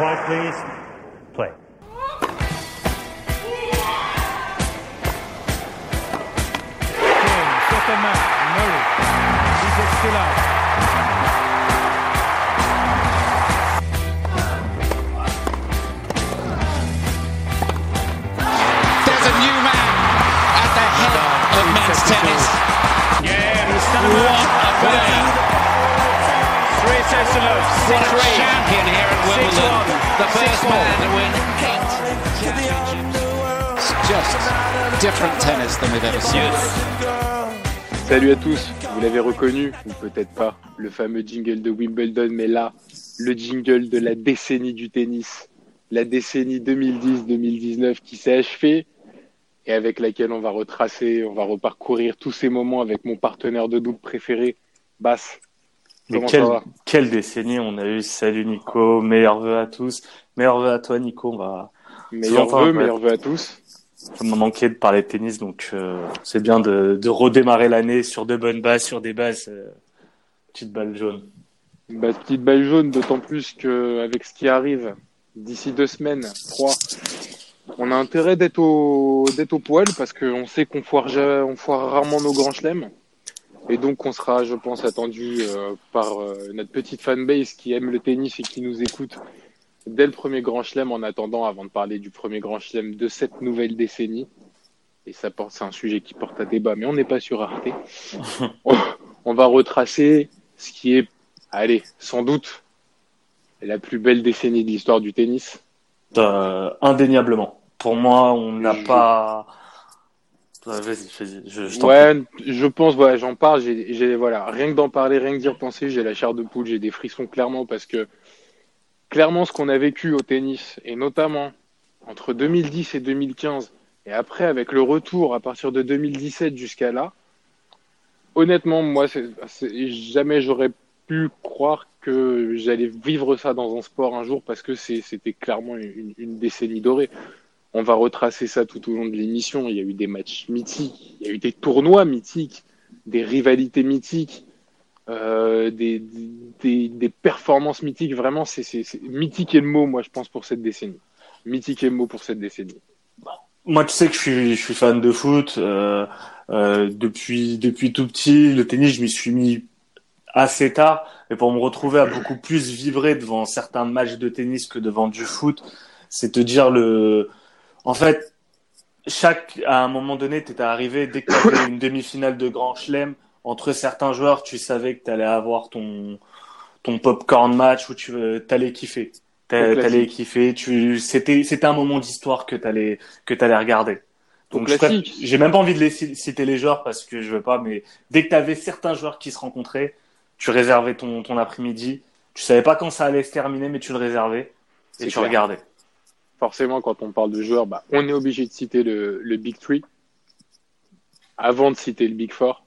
Quiet, please. Play. Second man, Murray. He gets still out. There's a new man at the head of men's tennis. Yeah, he's What a player. Salut à tous, vous l'avez reconnu, ou peut-être pas, le fameux jingle de Wimbledon, mais là, le jingle de la décennie du tennis, la décennie 2010-2019 qui s'est achevée et avec laquelle on va retracer, on va reparcourir tous ces moments avec mon partenaire de double préféré, Bass. Mais quelle, quelle décennie on a eu. Salut Nico, meilleurs vœux à tous. Meilleurs vœux à toi Nico. On va, Meilleurs vœux, meilleurs vœux à tous. ça m'a manqué de parler de tennis, donc euh, c'est bien de, de redémarrer l'année sur de bonnes bases, sur des bases euh, petite balle jaune. Bah, petite balle jaune, d'autant plus que avec ce qui arrive d'ici deux semaines, trois, on a intérêt d'être au d'être au poil parce qu'on sait qu'on foire on foire rarement nos grands chelems et donc on sera, je pense, attendu euh, par euh, notre petite fanbase qui aime le tennis et qui nous écoute dès le premier grand chelem. En attendant, avant de parler du premier grand chelem de cette nouvelle décennie, et ça porte, c'est un sujet qui porte à débat, mais on n'est pas sur Arte. on, on va retracer ce qui est Allez, sans doute la plus belle décennie de l'histoire du tennis. Euh, indéniablement. Pour moi, on n'a pas. Vas-y, vas-y. Je, je t'en prie. Ouais, je pense, voilà, j'en parle, j'ai, j'ai- voilà, rien que d'en parler, rien que d'y repenser, j'ai la chair de poule, j'ai des frissons clairement parce que clairement ce qu'on a vécu au tennis et notamment entre 2010 et 2015 et après avec le retour à partir de 2017 jusqu'à là, honnêtement, moi, c'est, c'est- jamais j'aurais pu croire que j'allais vivre ça dans un sport un jour parce que c'est, c'était clairement une, une décennie dorée. On va retracer ça tout au long de l'émission. Il y a eu des matchs mythiques, il y a eu des tournois mythiques, des rivalités mythiques, euh, des, performances mythiques. Vraiment, c'est, mythique est le mot, moi, je pense, pour cette décennie. Mythique est le mot pour cette décennie. Moi, tu sais que je suis, fan de foot. Euh, euh, depuis, depuis tout petit, le tennis, je m'y suis mis assez tard. Mais pour me retrouver à beaucoup plus vibrer devant certains matchs de tennis que devant du foot, c'est te dire le. En fait, chaque à un moment donné, t'étais arrivé dès que t'avais une demi-finale de Grand Chelem entre certains joueurs, tu savais que t'allais avoir ton ton popcorn match où tu t'allais kiffer. T'allais kiffer. Tu c'était c'était un moment d'histoire que t'allais que t'allais regarder. Donc j'ai même pas envie de les ci- citer les joueurs parce que je veux pas, mais dès que t'avais certains joueurs qui se rencontraient, tu réservais ton ton après-midi. Tu savais pas quand ça allait se terminer, mais tu le réservais et tu clair. regardais. Forcément, quand on parle de joueurs, bah, on est obligé de citer le, le Big Three avant de citer le Big Four.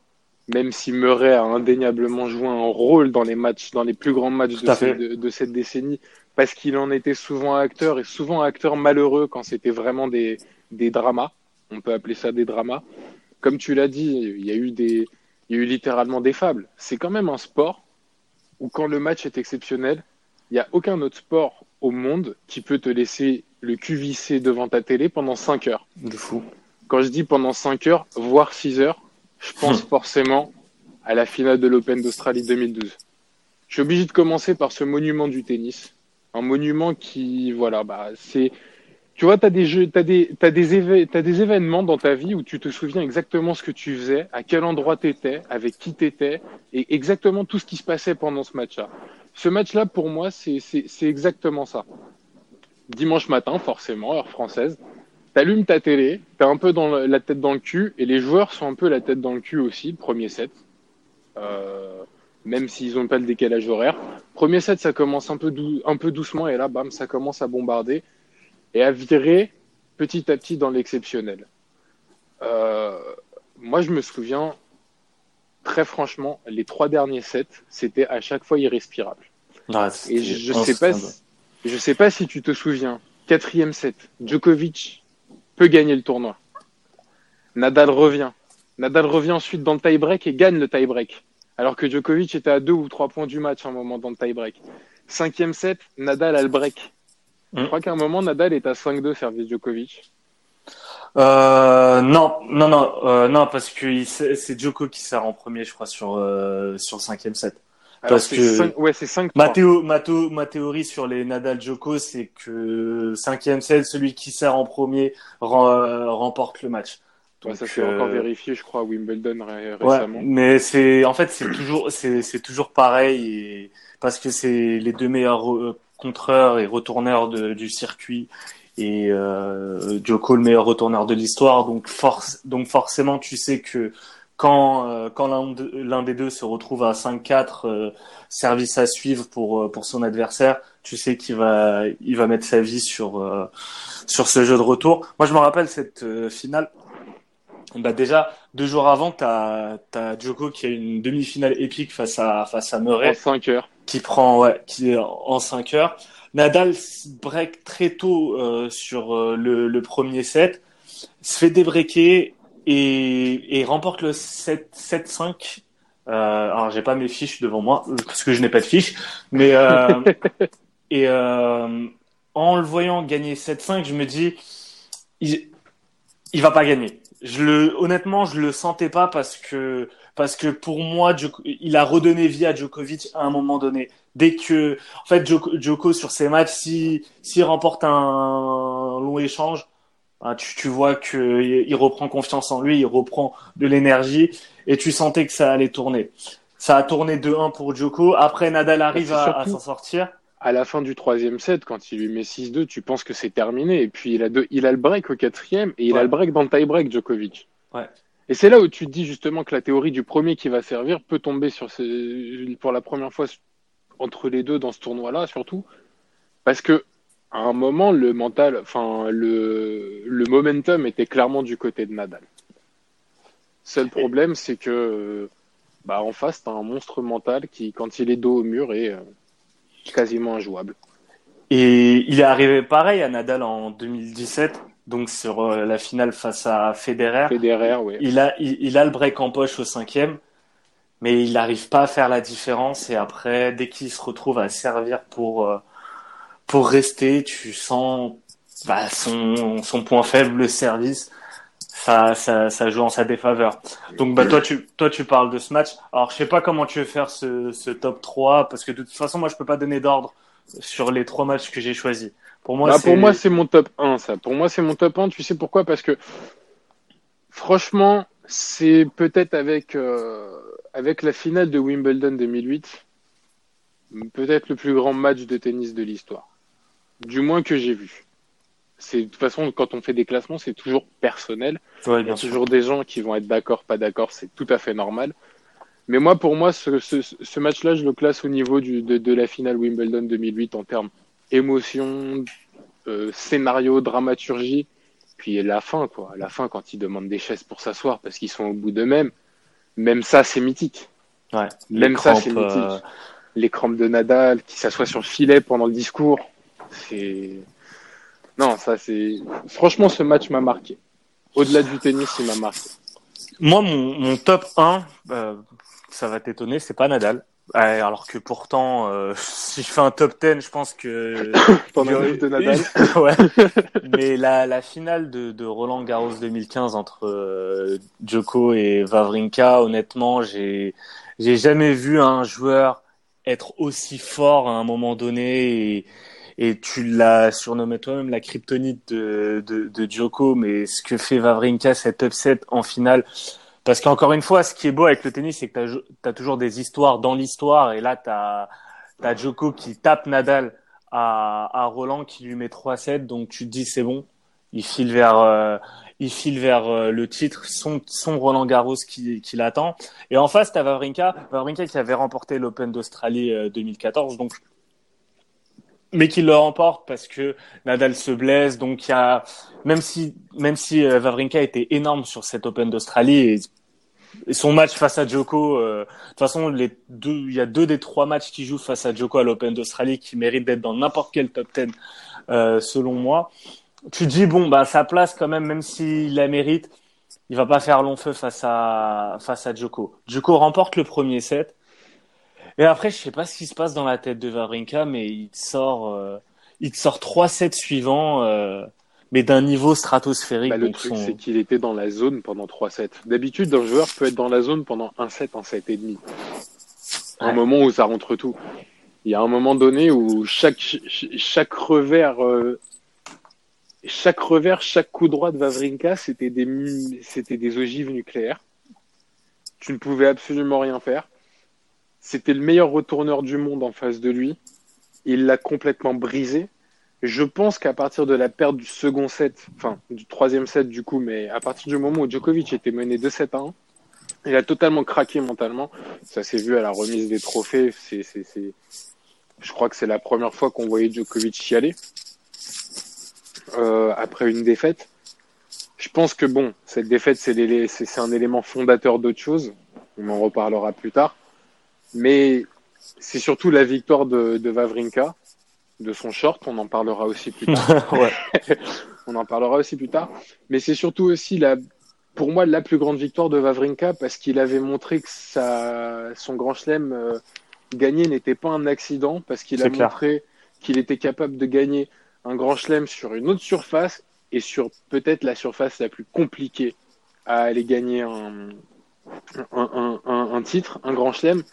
Même si Murray a indéniablement joué un rôle dans les matchs, dans les plus grands matchs de, à ce- fait. de- de cette décennie, parce qu'il en était souvent acteur et souvent acteur malheureux quand c'était vraiment des, des dramas. On peut appeler ça des dramas. Comme tu l'as dit, il y a eu des, il y a eu littéralement des fables. C'est quand même un sport où quand le match est exceptionnel, il n'y a aucun autre sport au monde qui peut te laisser le vissé devant ta télé pendant 5 heures. De fou. Quand je dis pendant 5 heures, voire 6 heures, je pense forcément à la finale de l'Open d'Australie 2012. Je suis obligé de commencer par ce monument du tennis. Un monument qui, voilà, bah, c'est, tu vois, t'as des jeux, t'as des, t'as des éve- t'as des événements dans ta vie où tu te souviens exactement ce que tu faisais, à quel endroit t'étais, avec qui t'étais, et exactement tout ce qui se passait pendant ce match-là. Ce match-là, pour moi, c'est, c'est, c'est exactement ça. Dimanche matin, forcément, heure française. T'allumes ta télé, t'es un peu dans la tête dans le cul, et les joueurs sont un peu la tête dans le cul aussi, le premier set. Euh, même s'ils n'ont pas le décalage horaire. Premier set, ça commence un peu, dou- un peu doucement, et là, bam, ça commence à bombarder et à virer petit à petit dans l'exceptionnel. Euh, moi, je me souviens, très franchement, les trois derniers sets, c'était à chaque fois irrespirable. Ouais, Et je, je sais pas, si, je sais pas si tu te souviens, quatrième set, Djokovic peut gagner le tournoi. Nadal revient. Nadal revient ensuite dans le tie-break et gagne le tie-break. Alors que Djokovic était à deux ou trois points du match à un moment dans le tie-break. Cinquième set, Nadal a le break. Je crois qu'à un moment, Nadal est à 5-2 service Djokovic. Euh, non, non, non, euh, non, parce que c'est Djoko qui sert en premier, je crois, sur euh, sur le cinquième set. Alors, parce que 5, ouais, c'est 5 ma, théo, ma, théo, ma, théorie sur les Nadal Djoko, c'est que cinquième set, celui qui sert en premier remporte le match. Donc, ouais, ça s'est encore vérifié, je crois, à Wimbledon récemment. Ouais, mais c'est en fait c'est toujours c'est toujours pareil et, parce que c'est les deux meilleurs contreurs et retourneurs de, du circuit et euh, Joko le meilleur retourneur de l'histoire. Donc, force, donc forcément, tu sais que quand, euh, quand l'un des deux se retrouve à 5-4, euh, service à suivre pour, euh, pour son adversaire, tu sais qu'il va, il va mettre sa vie sur, euh, sur ce jeu de retour. Moi, je me rappelle cette finale. Bah déjà, deux jours avant, tu as, as Djoko qui a une demi-finale épique face à, face à Murray. En 5 heures. Qui prend, ouais, qui est en 5 heures. Nadal break très tôt euh, sur euh, le, le, premier set, se fait débreaker et, et remporte le 7-5. Euh, alors j'ai pas mes fiches devant moi parce que je n'ai pas de fiches, mais euh, et euh, en le voyant gagner 7-5, je me dis il, il va pas gagner. Je le honnêtement, je le sentais pas parce que parce que pour moi, il a redonné vie à Djokovic à un moment donné dès que, en fait, Joko, sur ses matchs, si s'il remporte un long échange, bah, tu, tu vois que il reprend confiance en lui, il reprend de l'énergie, et tu sentais que ça allait tourner. Ça a tourné 2-1 pour Joko. Après, Nadal arrive à, s'en sortir. À la fin du troisième set, quand il lui met 6-2, tu penses que c'est terminé. Et puis il a, deux, il a le break au quatrième et il a le break dans le tie-break, Djokovic. Ouais. Et c'est là où tu te dis justement que la théorie du premier qui va servir peut tomber sur pour la première fois entre les deux dans ce tournoi-là, surtout. Parce que, à un moment, le mental, enfin, le, le momentum était clairement du côté de Nadal. Seul problème, c'est que, bah, en face, t'as un monstre mental qui, quand il est dos au mur, est euh, quasiment injouable. Et il est arrivé pareil à Nadal en 2017, donc sur euh, la finale face à Federer. Federer, oui. Il a, il, il a le break en poche au cinquième mais il n'arrive pas à faire la différence. Et après, dès qu'il se retrouve à servir pour euh, pour rester, tu sens bah, son son point faible, le service. Ça, ça, ça joue en sa défaveur. Donc bah toi tu toi tu parles de ce match. Alors je sais pas comment tu veux faire ce, ce top 3 parce que de toute façon moi je peux pas donner d'ordre sur les trois matchs que j'ai choisis. Pour moi bah, pour moi c'est mon top 1 ça. Pour moi c'est mon top 1, tu sais pourquoi? Parce que franchement, c'est peut-être avec euh, avec la finale de Wimbledon 2008, peut-être le plus grand match de tennis de l'histoire. Du moins que j'ai vu. C'est de toute façon quand on fait des classements, c'est toujours personnel. Il y a toujours des gens qui vont être d'accord, pas d'accord, c'est tout à fait normal. Mais moi, pour moi, ce, ce, ce match-là, je le classe au niveau du, de, de, la finale Wimbledon 2008 en termes émotion, euh, scénario, dramaturgie, puis la fin, quoi. La fin, quand ils demandent des chaises pour s'asseoir parce qu'ils sont au bout d'eux-mêmes, même ça, c'est mythique. Ouais, même ça, c'est mythique. Euh... Les crampes de Nadal, qui s'assoit sur le filet pendant le discours. C'est. Non, ça, c'est. Franchement, ce match m'a marqué. Au-delà du tennis, il m'a marqué. Moi, mon, mon top 1, euh, ça va t'étonner, c'est pas Nadal. alors que pourtant, euh, si je fais un top 10, je pense que. Pendant de Nadal. ouais. Mais la, la finale de, de Roland Garros 2015 entre euh, Djoko et Vavrinka, honnêtement, j'ai j'ai jamais vu un joueur être aussi fort à un moment donné et, et tu l'as surnommé toi-même la kryptonite de, de, de Djoko, mais ce que fait Vavrinka, cet upset en finale, parce qu'encore une fois, ce qui est beau avec le tennis, c'est que tu as, toujours des histoires dans l'histoire. Et là, tu as, Djoko qui tape Nadal à, à Roland, qui lui met 3-7. Donc tu te dis, c'est bon, il file vers, euh, il file vers euh, le titre, son, son Roland Garros qui, qui l'attend. Et en face, tu as Vavrinka, Vavrinka qui avait remporté l'Open d'Australie 2014. Euh, donc mais qui le remporte parce que Nadal se blesse. Donc il y a même si même si euh, Vavrinka était énorme sur cet Open d'Australie et, son match face à Djoko, euh, de toute façon les deux il y a deux des trois matchs qui jouent face à Djoko à l'Open d'Australie qui méritent d'être dans n'importe quel top 10 euh, selon moi. Tu dis bon bah sa place quand même même s'il la mérite, il va pas faire long feu face à face à Djoko. Djoko remporte le premier set et après, je sais pas ce qui se passe dans la tête de Vavrinka, mais il sort, euh, il te sort trois sets suivants, euh, mais d'un niveau stratosphérique. Bah, le donc truc, son- c'est qu'il était dans la zone pendant 3 sets. D'habitude, un joueur peut être dans la zone pendant un set, un set et demi. Un Ouais. moment où ça rentre tout. Il y a un moment donné où chaque, ch- chaque revers, euh, chaque revers, chaque coup droit de Vavrinka, c'était des, c'était des ogives nucléaires. Tu ne pouvais absolument rien faire. C'était le meilleur retourneur du monde en face de lui. Il l'a complètement brisé. Je pense qu'à partir de la perte du second set, enfin du troisième set du coup, mais à partir du moment où Djokovic était mené 2-7 à 1, il a totalement craqué mentalement. Ça s'est vu à la remise des trophées. Je crois que c'est la première fois qu'on voyait Djokovic chialer euh, après une défaite. Je pense que bon, cette défaite, c'est, c'est un élément fondateur d'autre chose. On en reparlera plus tard. Mais c'est surtout la victoire de, de Vavrinka, de son short. On en parlera aussi plus tard. On en parlera aussi plus tard. Mais c'est surtout aussi la, pour moi, la plus grande victoire de Vavrinka parce qu'il avait montré que sa, son grand chelem euh, gagné n'était pas un accident parce qu'il a clair. montré qu'il était capable de gagner un grand chelem sur une autre surface et sur peut-être la surface la plus compliquée à aller gagner un, un, un titre, un grand chelem.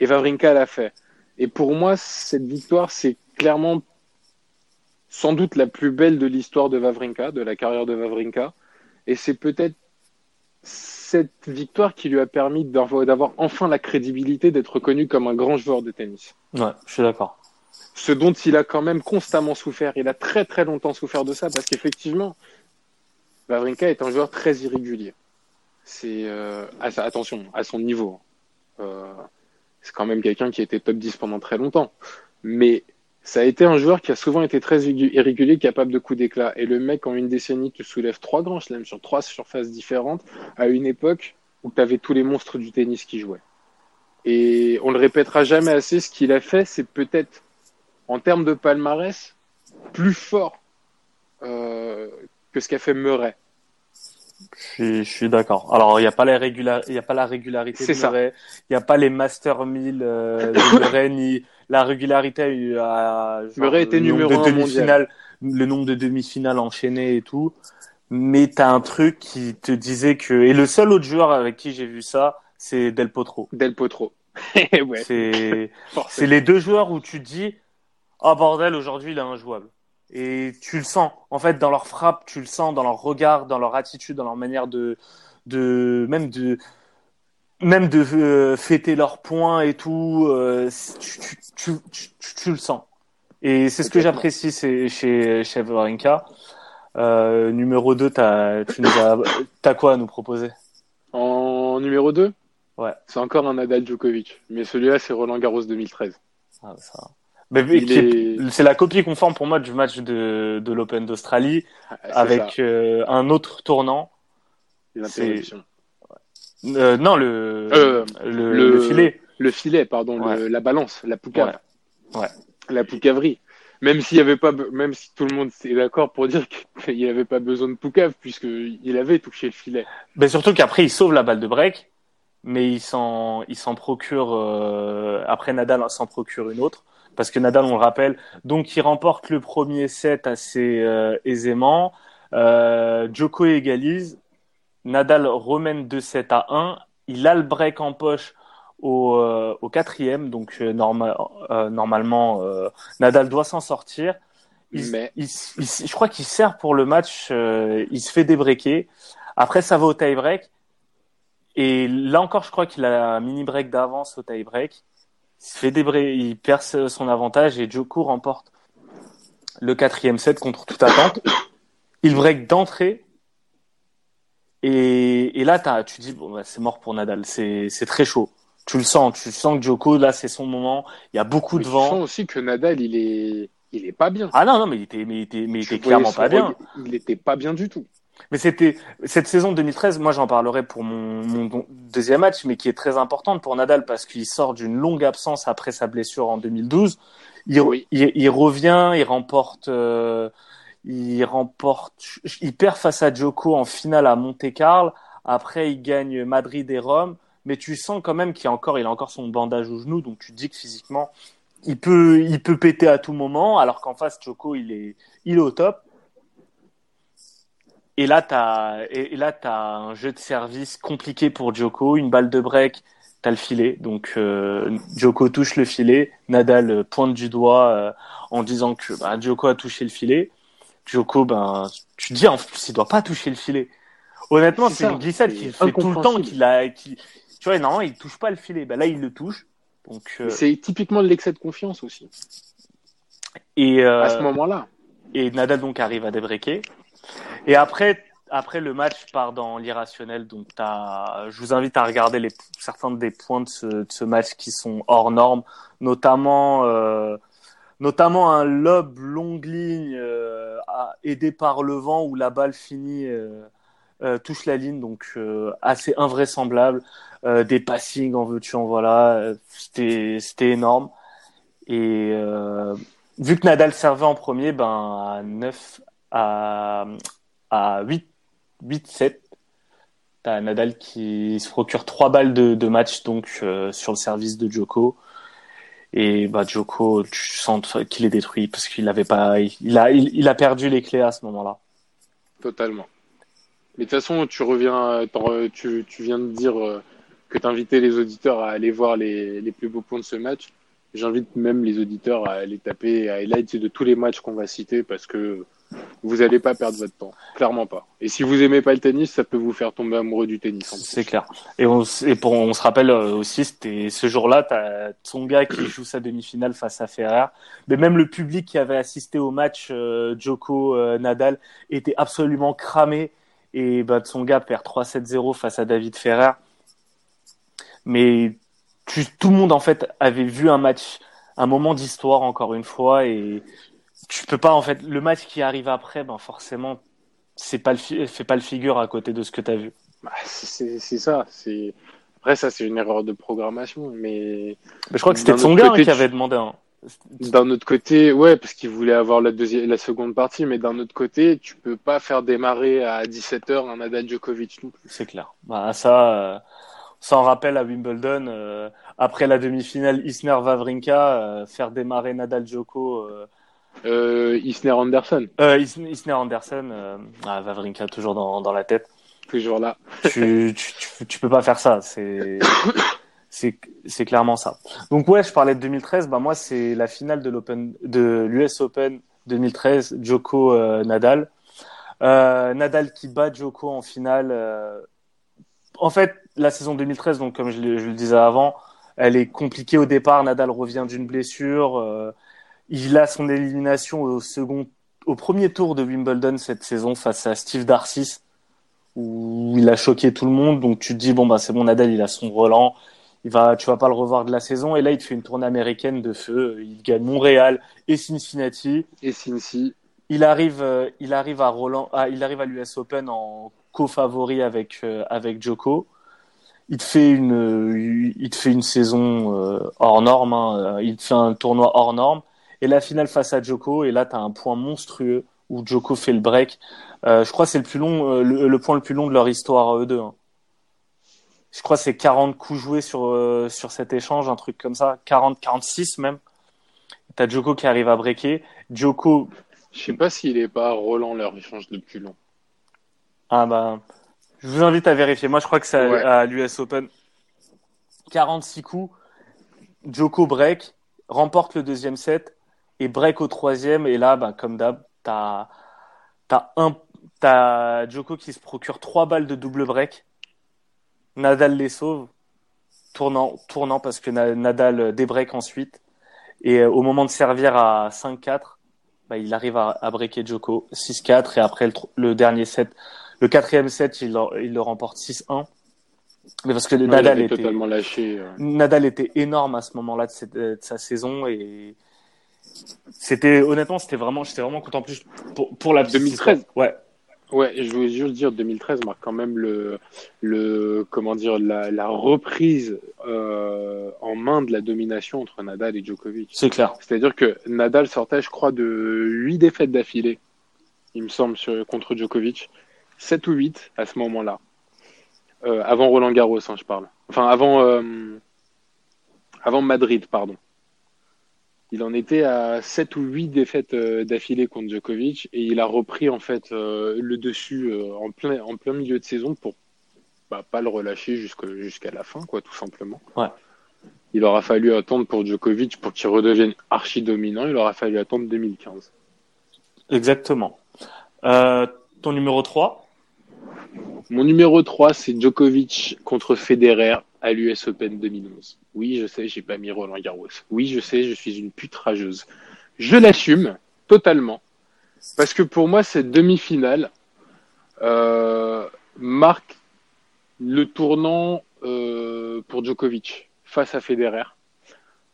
Et Vavrinka l'a fait. Et pour moi, cette victoire, c'est clairement sans doute la plus belle de l'histoire de Vavrinka, de la carrière de Vavrinka. Et c'est peut-être cette victoire qui lui a permis d'avoir enfin la crédibilité d'être reconnu comme un grand joueur de tennis. ouais, je suis d'accord. Ce dont il a quand même constamment souffert. Il a très très longtemps souffert de ça parce qu'effectivement, Vavrinka est un joueur très irrégulier. C'est euh, attention à son niveau. Euh, c'est quand même quelqu'un qui était top 10 pendant très longtemps. Mais ça a été un joueur qui a souvent été très irrégu- irrégulier, capable de coups d'éclat. Et le mec, en une décennie, te soulève trois grands chelems sur trois surfaces différentes à une époque où tu avais tous les monstres du tennis qui jouaient. Et on le répétera jamais assez, ce qu'il a fait, c'est peut-être, en termes de palmarès, plus fort euh, que ce qu'a fait Murray. Je suis, je suis d'accord. Alors, il n'y a pas la régular, il y a pas la régularité C'est de. Murray, il n'y a pas les Master 1000 euh, de Murray, ni la régularité à, eu à Murray était numéro de un demi-finales, le nombre de demi-finales enchaînées et tout. Mais t'as un truc qui te disait que, et le seul autre joueur avec qui j'ai vu ça, c'est Del Potro. Del Potro. ouais, C'est, c'est les deux joueurs où tu te dis, ah bordel, aujourd'hui il est injouable. Et tu le sens. En fait, dans leur frappe, tu le sens, dans leur regard, dans leur attitude, dans leur manière de, de même de, même de euh, fêter leurs points et tout. euh, tu, tu, tu, tu, tu- tu le sens. Et c'est ce que j'apprécie c'est chez chez Wawrinka. Euh, numéro 2, t'as, tu nous as, t'as quoi à nous proposer? En numéro 2 Ouais. C'est encore un Nadal Djokovic. Mais celui-là, c'est Roland Garros 2013. ah, ça. Est- c'est la copie conforme pour moi du match de, de l'Open d'Australie. Ah, avec euh, un autre tournant. Euh, non, le, Euh, le, le- le filet. Le filet, pardon, le- la balance, la poucave. Ouais. Ouais. La poucaverie. Même s'il y avait pas, même si tout le monde est d'accord pour dire qu'il n'y avait pas besoin de poucave puisque il avait touché le filet. Mais surtout qu'après, il sauve la balle de break, mais il s'en, il s'en procure, euh, après Nadal s'en procure une autre. Parce que Nadal, on le rappelle, donc il remporte le premier set assez euh, aisément. Euh, Djoko égalise. Nadal remène 2-7 à 1. Il a le break en poche au, euh, au quatrième, donc euh, norma- normalement Nadal doit s'en sortir. Il, Mais- il- il- je crois qu'il sert pour le match, il se fait débreaker. Après, ça va au tie-break. Et là encore, je crois qu'il a un mini-break d'avance au tie-break. Il se fait débray, il perd son avantage et Djoko remporte le quatrième set contre toute attente. Il break d'entrée. Et, et là, tu dis, bon, bah, c'est mort pour Nadal. C'est, très chaud. Tu le sens. Tu sens que Djoko, là, c'est son moment. Il y a beaucoup Mais de tu sens vent. aussi que Nadal, il est, il est pas bien. Ah non, non, mais il était, mais il était, mais il Tu était voyais clairement pas bien. Il était pas bien du tout. Mais c'était cette saison 2013, moi j'en parlerai pour mon, mon deuxième match, mais qui est très importante pour Nadal parce qu'il sort d'une longue absence après sa blessure en 2012. Il, Oui. il, il revient, il remporte, euh, il remporte, il perd face à Djoko en finale à Monte-Carlo. Après, il gagne Madrid et Rome, mais tu sens quand même qu'il a encore, il a encore son bandage au genou, donc tu te dis que physiquement, il peut, il peut péter à tout moment, alors qu'en face, Joko, il est, il est au top. Et là, tu as, et là, as un jeu de service compliqué pour Joko, une balle de break, tu as le filet. Donc, euh, Joko touche le filet, Nadal pointe du doigt euh, en disant que bah, Joko a touché le filet. Joko, ben, tu te dis, en plus, il doit pas toucher le filet. Honnêtement, c'est une glissade qu'il fait tout le temps, qu'il a, tu vois, normalement, il touche pas le filet. Ben là, il le touche. Donc, euh... c'est typiquement de l'excès de confiance aussi. Et euh, à ce moment-là. Et Nadal donc arrive à débreaker. Et après, après le match part dans l'irrationnel. Donc, je vous invite à regarder certains des points de ce, match qui sont hors normes, notamment, euh, notamment un lob longue ligne euh, aidé par le vent où la balle finit euh, touche la ligne, donc assez invraisemblable. Des passings en veux-tu en voilà, c'était c'était énorme. Et vu que Nadal servait en premier, ben à 9 à à 8 8 7 T'as Nadal qui se procure trois balles de, match donc sur le service de Djoko. Et bah Djoko, tu sens qu'il est détruit parce qu'il avait pas, il a, il, a perdu les clés à ce moment-là. Totalement. Mais de toute façon, tu reviens, tu, tu viens de dire que tu invitais les auditeurs à aller voir les, les plus beaux points de ce match. J'invite même les auditeurs à aller taper highlights de tous les matchs qu'on va citer parce que vous n'allez pas perdre votre temps, clairement pas. Et si vous aimez pas le tennis, ça peut vous faire tomber amoureux du tennis. C'est clair. Et on, et pour, on se rappelle aussi, c'était ce jour-là, t'as Tsonga qui joue sa demi-finale face à Ferrer. Mais même le public qui avait assisté au match euh, Joko euh, Nadal était absolument cramé et bah, Tsonga perd 3-7-0 face à David Ferrer. Mais tu, tout le monde en fait avait vu un match, un moment d'histoire encore une fois et tu peux pas en fait le match qui arrive après, ben forcément c'est pas le fait pas le figure à côté de ce que tu as vu. Bah, c'est ça, c'est après ça c'est une erreur de programmation, mais, mais je crois que c'était Tsonga côté, qui avait demandé un. D'un autre côté, ouais, parce qu'il voulait avoir la deuxième, la seconde partie, mais d'un autre côté, tu peux pas faire démarrer à 17h un Nadal Djokovic non plus. C'est clair. Bah, ça, euh, ça en rappelle à Wimbledon, euh, après la demi-finale Isner-Vavrinka, euh, faire démarrer Nadal Djoko. Euh, Isner Anderson. Euh, Isner Anderson, euh, ah, Vavrinka toujours dans, dans la tête. Toujours là. tu, tu, tu, tu, peux pas faire ça. C'est clairement ça. Donc ouais, je parlais de 2013. Bah moi c'est la finale de l'Open de l'US Open 2013, Djoko euh, Nadal. Euh, Nadal qui bat Djoko en finale. Euh, en fait, la saison 2013, donc comme je je le, disais avant, elle est compliquée au départ. Nadal revient d'une blessure. Euh, il a son élimination au second, au premier tour de Wimbledon cette saison face à Steve Darcis, où il a choqué tout le monde. Donc tu te dis bon bah c'est bon, Nadal il a son Roland il va, tu vas pas le revoir de la saison. Et là, il te fait une tournée américaine de feu. Il gagne Montréal et Cincinnati. Et Cincy. Il arrive, euh, il arrive à Roland, ah, il arrive à l'US Open en co-favori avec euh, avec Joko. Il te fait une, il te fait une saison euh, hors norme. Hein. Il te fait un tournoi hors norme. Et la finale face à Joko. Et là, tu as un point monstrueux où Joko fait le break. je crois que c'est le plus long, le, le, point le plus long de leur histoire eux deux. Hein je crois c'est 40 coups joués sur euh, sur cet échange, un truc comme ça, 40 46 même. T'as Joko qui arrive à breaker. Joko je sais pas s'il est pas Roland leur échange le plus long. Ah bah je vous invite à vérifier. Moi je crois que c'est ouais. à l'US Open 46 coups. Joko break, remporte le deuxième set et break au troisième et là bah comme d'hab, t'as t'as un t'as Joko qui se procure trois balles de double break Nadal les sauve, tournant, tournant parce que Nadal débreak ensuite. Et euh, au moment de servir à 5-4, bah, il arrive à, à breaker Joko 6-4 et après le, le, dernier set, le quatrième set, il, il le remporte 6-1. Mais parce que ouais, Nadal était totalement lâché. Euh... Nadal était énorme à ce moment-là de, de, sa saison et c'était honnêtement c'était vraiment j'étais vraiment content en plus pour, pour la 2013. Ouais, Ouais, je voulais juste dire 2013 marque quand même le, le comment dire la, la reprise euh, en main de la domination entre Nadal et Djokovic. C'est clair. C'est-à-dire que Nadal sortait, je crois, de huit défaites d'affilée, il me semble, sur, contre Djokovic, 7 ou 8 à ce moment-là, euh, avant Roland Garros, hein, je parle. Enfin, avant euh, avant Madrid, pardon. Il en était à 7 ou 8 défaites euh, d'affilée contre Djokovic et il a repris en fait euh, le dessus euh, en, plein, en plein milieu de saison pour bah, pas le relâcher jusqu'à la fin, quoi, tout simplement. Ouais. Il aura fallu attendre pour Djokovic pour qu'il redevienne archi dominant, il aura fallu attendre 2015. Exactement. Euh, ton numéro 3 Mon numéro 3, c'est Djokovic contre Federer à l'US Open 2011. Oui, je sais, j'ai pas mis Roland Garros. Oui, je sais, je suis une pute rageuse. Je l'assume totalement. Parce que pour moi, cette demi-finale euh, marque le tournant euh, pour Djokovic face à Federer,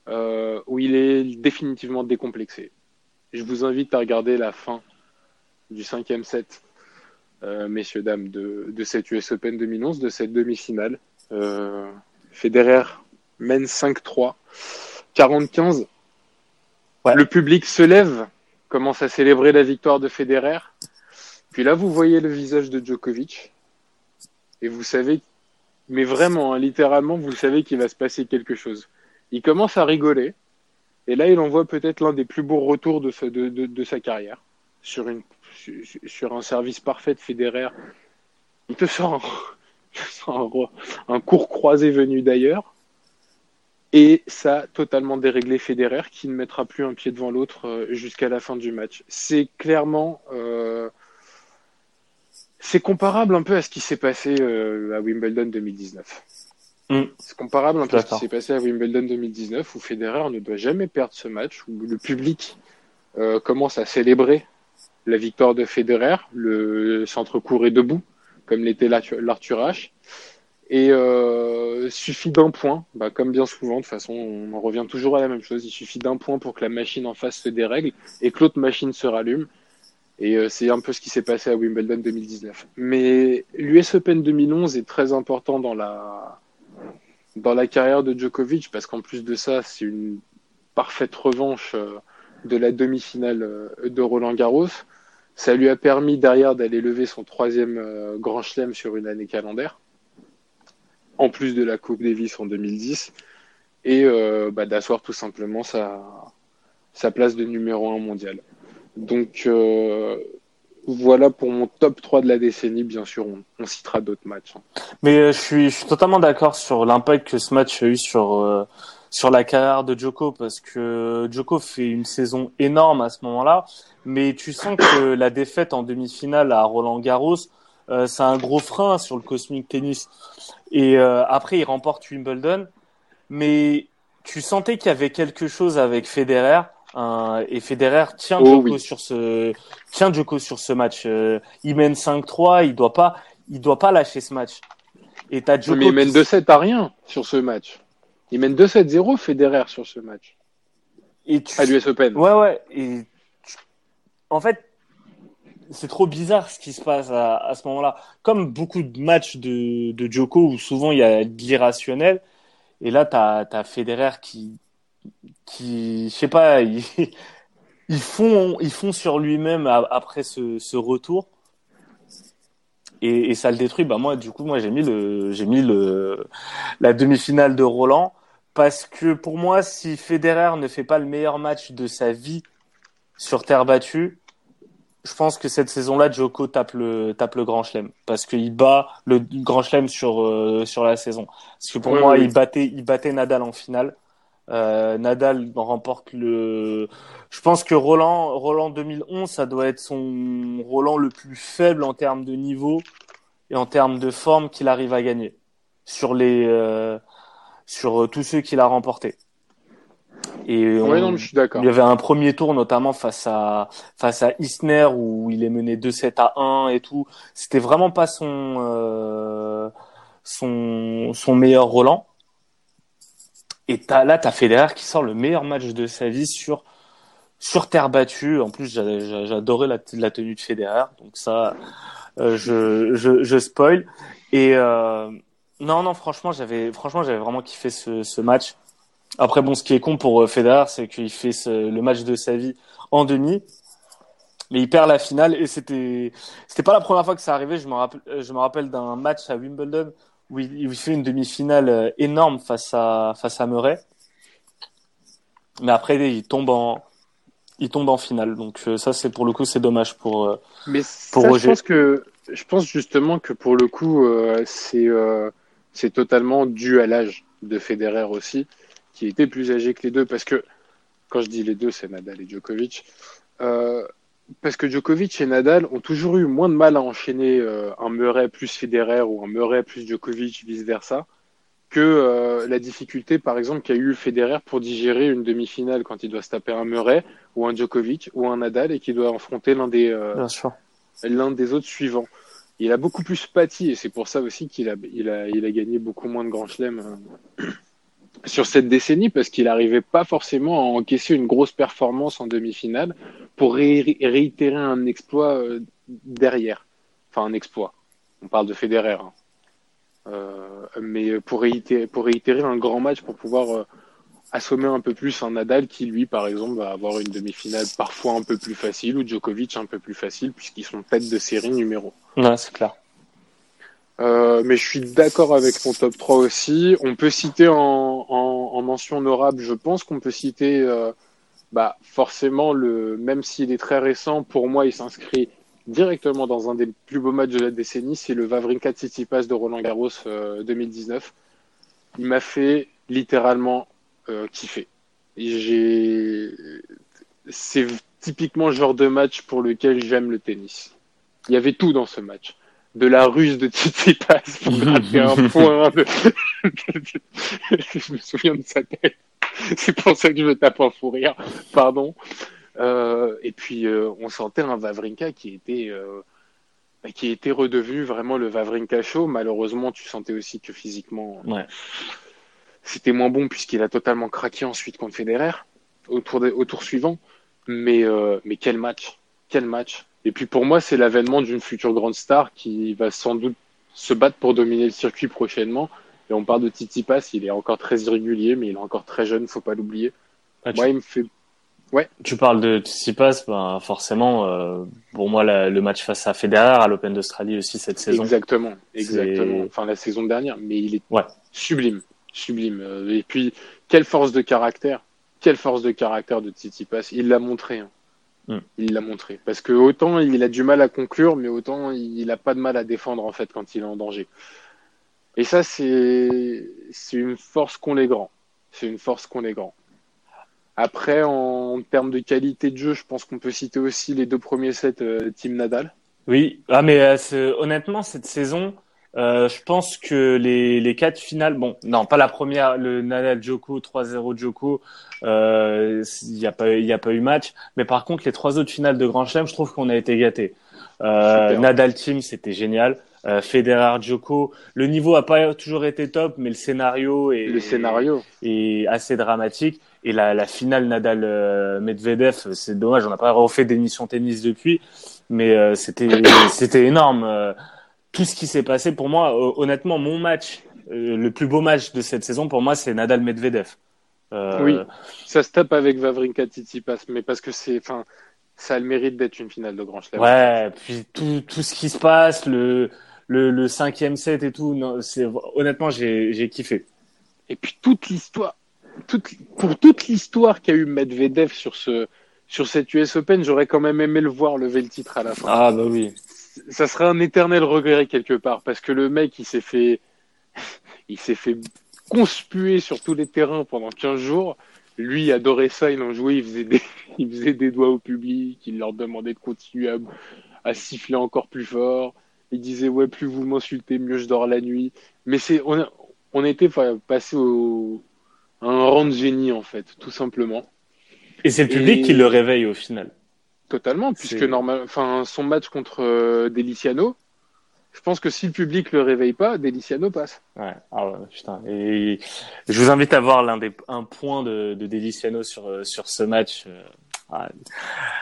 euh, où il est définitivement décomplexé. Je vous invite à regarder la fin du cinquième set, messieurs, dames, de, de cette US Open 2011, de cette demi-finale. Euh, Federer mène 5-3, 40-15. Ouais. Le public se lève, commence à célébrer la victoire de Federer. Puis là, vous voyez le visage de Djokovic. Et vous savez, mais vraiment, hein, littéralement, vous savez qu'il va se passer quelque chose. Il commence à rigoler. Et là, il envoie peut-être l'un des plus beaux retours de, sa- de, de, de sa carrière. Sur, une, sur, sur un service parfait de Federer. Il te sort un, court croisé venu d'ailleurs. Et ça a totalement déréglé Federer qui ne mettra plus un pied devant l'autre euh, jusqu'à la fin du match. C'est clairement. euh, c'est comparable un peu à ce qui s'est passé euh, à Wimbledon 2019. Mm. C'est comparable un peu à ce qui s'est passé à Wimbledon 2019 où Federer ne doit jamais perdre ce match, où le public euh, commence à célébrer la victoire de Federer, le centre court est debout, comme l'était l'Arthur Ashe. Et euh, suffit d'un point, bah, comme bien souvent, de toute façon, on en revient toujours à la même chose. Il suffit d'un point pour que la machine en face se dérègle et que l'autre machine se rallume. Et euh, c'est un peu ce qui s'est passé à Wimbledon 2019. Mais l'US Open 2011 est très important dans la dans la carrière de Djokovic parce qu'en plus de ça, c'est une parfaite revanche euh, de la demi-finale euh, de Roland Garros. Ça lui a permis derrière d'aller lever son troisième euh, grand chelem sur une année calendaire, en plus de la Coupe Davis en 2010, et euh, bah, d'asseoir tout simplement sa, place de numéro un mondial. Donc euh, voilà pour mon top 3 de la décennie. Bien sûr, on, citera d'autres matchs. hein. Mais je suis, totalement d'accord sur l'impact que ce match a eu sur, sur la carrière de Djoko parce que Djoko fait une saison énorme à ce moment-là, mais tu sens que la défaite en demi-finale à Roland Garros, euh, c'est un gros frein sur le Cosmic Tennis. Et euh, après, il remporte Wimbledon, mais tu sentais qu'il y avait quelque chose avec Federer. hein, et Federer tient Oh Djoko oui. sur ce tient Djoko sur ce match. Euh, il mène 5-3, il doit pas il doit pas lâcher ce match. Et t'as Djoko Mais il mène qui- 2-7 à rien sur ce match. Il mène 2-7-0 Federer sur ce match. et tu À l'US Open. Ouais, ouais. Et tu- en fait, c'est trop bizarre ce qui se passe à, à ce moment-là. Comme beaucoup de matchs de, de Djoko où souvent il y a de l'irrationnel. Et là, t'as as Federer qui, qui, je sais pas, il, ils font, ils font sur lui-même après ce, ce retour. Et, et ça le détruit. Bah moi, du coup, moi j'ai mis le, j'ai mis le, la demi-finale de Roland parce que pour moi, si Federer ne fait pas le meilleur match de sa vie sur terre battue, je pense que cette saison-là, Djoko tape le, tape le Grand Chelem parce qu'il bat le Grand Chelem sur, euh, sur la saison. Parce que pour moi, il battait, il battait Nadal en finale. Euh, Nadal remporte le. Je pense que Roland, Roland 2011, ça doit être son Roland le plus faible en termes de niveau et en termes de forme qu'il arrive à gagner sur les euh, sur euh, tous ceux qu'il a remportés. Et Ouais, on- non, mais je suis d'accord. il y avait un premier tour notamment face à face à Isner où il est mené 2-7 à 1 et tout. C'était vraiment pas son euh, son son meilleur Roland. Et t'as, là, t'as Federer qui sort le meilleur match de sa vie sur sur terre battue. En plus, j'a- j'a- j'adorais la, la tenue de Federer, donc ça, euh, je, je je spoil. Et euh, non, non, franchement, j'avais franchement j'avais vraiment kiffé ce, ce match. Après, bon, ce qui est con pour euh, Federer, c'est qu'il fait ce- le match de sa vie en demi, mais il perd la finale et c'était c'était pas la première fois que ça arrivait. Je me rappelle euh, je me rappelle d'un match à Wimbledon où il, fait une demi-finale euh, énorme face à face à Murray. mais après il tombe en il tombe en finale. Donc ça c'est pour le coup c'est dommage pour Mais Pour ça, Roger. je pense que je pense justement que pour le coup euh, c'est euh, c'est totalement dû à l'âge de Federer aussi, qui était plus âgé que les deux parce que quand je dis les deux, c'est Nadal et Djokovic. Euh, parce que Djokovic et Nadal ont toujours eu moins de mal à enchaîner euh, un Murray plus Federer ou un Murray plus Djokovic, vice versa, que euh, la difficulté, par exemple, qu'a eu Federer pour digérer une demi-finale quand il doit se taper un Murray ou un Djokovic ou un Nadal et qu'il doit affronter l'un des l'un des autres suivants. Il a beaucoup plus pâti et c'est pour ça aussi qu'il a, il a, il a gagné beaucoup moins de grands chelems euh, sur cette décennie parce qu'il n'arrivait pas forcément à encaisser une grosse performance en demi-finale pour ré- réitérer un exploit euh, derrière. Enfin, un exploit. On parle de Federer. hein. Euh, mais pour réitérer, pour réitérer un grand match pour pouvoir assommer un peu plus un Nadal qui, lui, par exemple, va avoir une demi-finale parfois un peu plus facile ou Djokovic un peu plus facile puisqu'ils sont tête de série numéro. Ouais, c'est clair. Euh, mais je suis d'accord avec ton top 3 aussi. On peut citer en, en, en mention honorable, je pense qu'on peut citer euh, bah, forcément, le, même s'il est très récent, pour moi, il s'inscrit directement dans un des plus beaux matchs de la décennie, c'est le Wawrinka Tsitsipas de Roland Garros euh, 2019. Il m'a fait littéralement euh, kiffer. Et J'ai, c'est typiquement le genre de match pour lequel j'aime le tennis. Il y avait tout dans ce match. De la ruse de Tsitsipas pour gratter un point. de- je me souviens de sa tête. C'est pour ça que je me tape un fou rire. Pardon. Euh, et puis euh, on sentait un Vavrinka qui était euh, qui était redevenu vraiment le Vavrinka chaud. Malheureusement, tu sentais aussi que physiquement Ouais. C'était moins bon puisqu'il a totalement craqué ensuite contre Federer au tour, au tour suivant. Mais euh, mais quel match, quel match. Et puis pour moi, c'est l'avènement d'une future grande star qui va sans doute se battre pour dominer le circuit prochainement. Et on parle de Tsitsipas, il est encore très irrégulier, mais il est encore très jeune, faut pas l'oublier. Ah, tu, Moi, il me fait tu parles de Tsitsipas, ben forcément euh, pour moi la- le match face à Federer à l'Open d'Australie aussi cette saison. Exactement, exactement. Enfin, la saison dernière, mais il est Ouais. sublime, sublime. Euh, Et puis, quelle force de caractère, quelle force de caractère de Tsitsipas. Il l'a montré. hein. Mm. Il l'a montré. Parce que autant il a du mal à conclure, mais autant il a pas de mal à défendre en fait quand il est en danger. Et ça, c'est une force qu'ont les grands. C'est une force qu'ont les grands. Après, en termes de qualité de jeu, je pense qu'on peut citer aussi les deux premiers sets euh, Team Nadal. Oui, ah mais euh, honnêtement cette saison, euh, je pense que les les quatre finales, bon, non pas la première, le Nadal Djoko 3-0 Djoko, euh, il y a pas il y a pas eu match, mais par contre les trois autres finales de Grand Chelem, je trouve qu'on a été gâtés. Euh. Nadal Team, c'était génial. Euh, Federer Djoko, le niveau a pas toujours été top, mais le scénario est Le scénario. est assez dramatique. Et la, la finale Nadal euh, Medvedev, c'est dommage, on n'a pas refait d'émission tennis depuis, mais euh, c'était c'était énorme. Tout ce qui s'est passé pour moi, euh, honnêtement, mon match, euh, le plus beau match de cette saison pour moi, c'est Nadal Medvedev. Euh, Oui. Ça se tape avec Vavrinka Tsitsipas, mais parce que c'est, enfin, ça a le mérite d'être une finale de Grand Chelem. Ouais, puis tout, tout ce qui se passe, le, le, le cinquième set et tout, non, c'est honnêtement j'ai j'ai kiffé. Et puis toute l'histoire, toute, pour toute l'histoire qu'a eu Medvedev sur ce, sur cette US Open, j'aurais quand même aimé le voir lever le titre à la fin. Ah bah oui. Ça serait un éternel regret quelque part, parce que le mec, il s'est fait, il s'est fait conspuer sur tous les terrains pendant 15 jours. Lui, il adorait ça, il en jouait, il faisait des, il faisait des doigts au public, il leur demandait de continuer à, à siffler encore plus fort. Il disait, ouais, plus vous m'insultez, mieux je dors la nuit. Mais c'est, on, a- on était passé au, à un rang de génie, en fait, tout simplement. Et c'est le public Et- qui le réveille au final. Totalement, puisque normal, enfin, son match contre euh, Deliciano, je pense que si le public le réveille pas, Deliciano passe. Ouais, ah ouais, putain. Et je vous invite à voir l'un des un point de, de Deliciano sur euh, sur ce match. euh. Ah,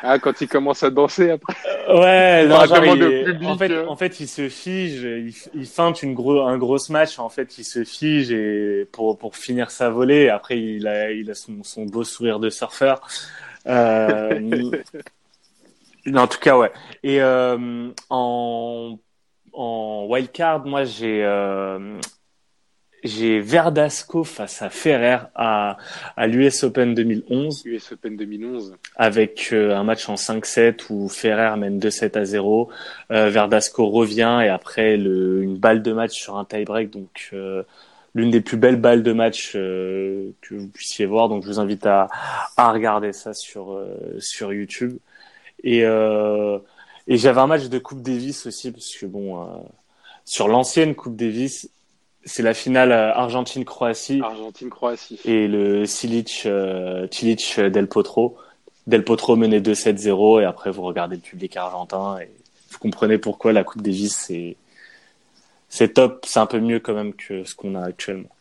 Ah, quand il commence à danser après. Ouais, non, genre, il- public, en fait, euh. en fait, il se fige, il, il feinte une gros un gros match. En fait, il se fige et pour pour finir sa volée. Après, il a il a son son beau sourire de surfeur. Euh, en tout cas, ouais. Et euh, en en wildcard, moi, j'ai euh, j'ai Verdasco face à Ferrer à, à l'US Open 2011. US Open 2011. Avec euh, un match en 5-7 où Ferrer mène 2-7 à 0. Euh, Verdasco revient et après le, une balle de match sur un tie-break. Donc euh, l'une des plus belles balles de match que vous puissiez voir. Donc je vous invite à, à regarder ça sur, sur YouTube. Et, et j'avais un match de Coupe Davis aussi parce que bon, sur l'ancienne Coupe Davis, c'est la finale euh, Argentine-Croatie. Argentine-Croatie. Et le Silic, euh, Del Potro. Del Potro menait 2-7-0 et après vous regardez le public argentin et vous comprenez pourquoi la Coupe Davis c'est c'est top, c'est un peu mieux quand même que ce qu'on a actuellement.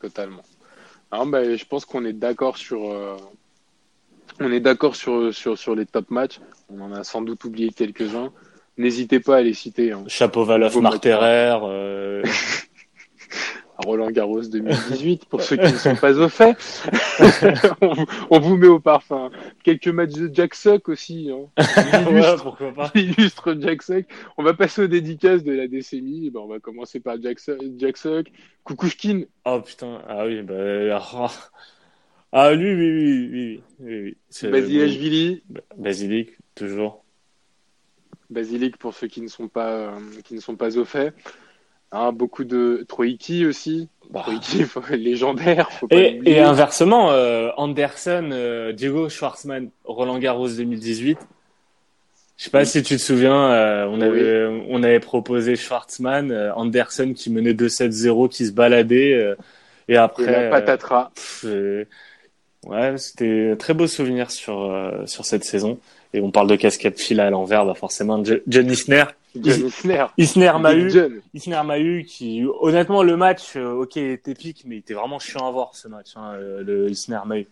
Totalement. Alors, ben, je pense qu'on est d'accord sur euh, on est d'accord sur, sur sur les top matchs. On en a sans doute oublié quelques-uns. N'hésitez pas à les citer. Hein. Chapeau Valoff Marterer. Euh... Roland Garros 2018 pour ceux qui ne sont pas au fait. on, vous met au parfum. Quelques matchs de Jack Sock aussi. Hein. Illustre, pourquoi pas. illustre Jack Sock. On va passer aux dédicaces de la décennie. Ben, on va commencer par Jack, Jack Sock. Kukushkin. Oh putain, ah oui, bah, ah, lui, oui, oui, oui, oui. Basilic, toujours. Basilic pour ceux qui ne sont pas, euh, qui ne sont pas au fait. Hein, beaucoup de Troïki aussi. Bah. Troïki légendaire. Faut pas et, et, inversement, euh, Anderson, euh, Diego Schwartzmann, Roland Garros 2018. Je sais pas si tu te souviens, euh, on avait on avait proposé Schwartzmann, Anderson qui menait 2-7-0, qui se baladait et après. Et la patatras. Ouais, c'était un très beau souvenir sur sur cette saison et on parle de casquette fil à l'envers, bah forcément John Isner. John Isner. Isner Mahu. Isner Mahu qui, honnêtement, le match, euh, ok, était épique, mais il était vraiment chiant à voir ce match, hein, euh, le Isner Mahu.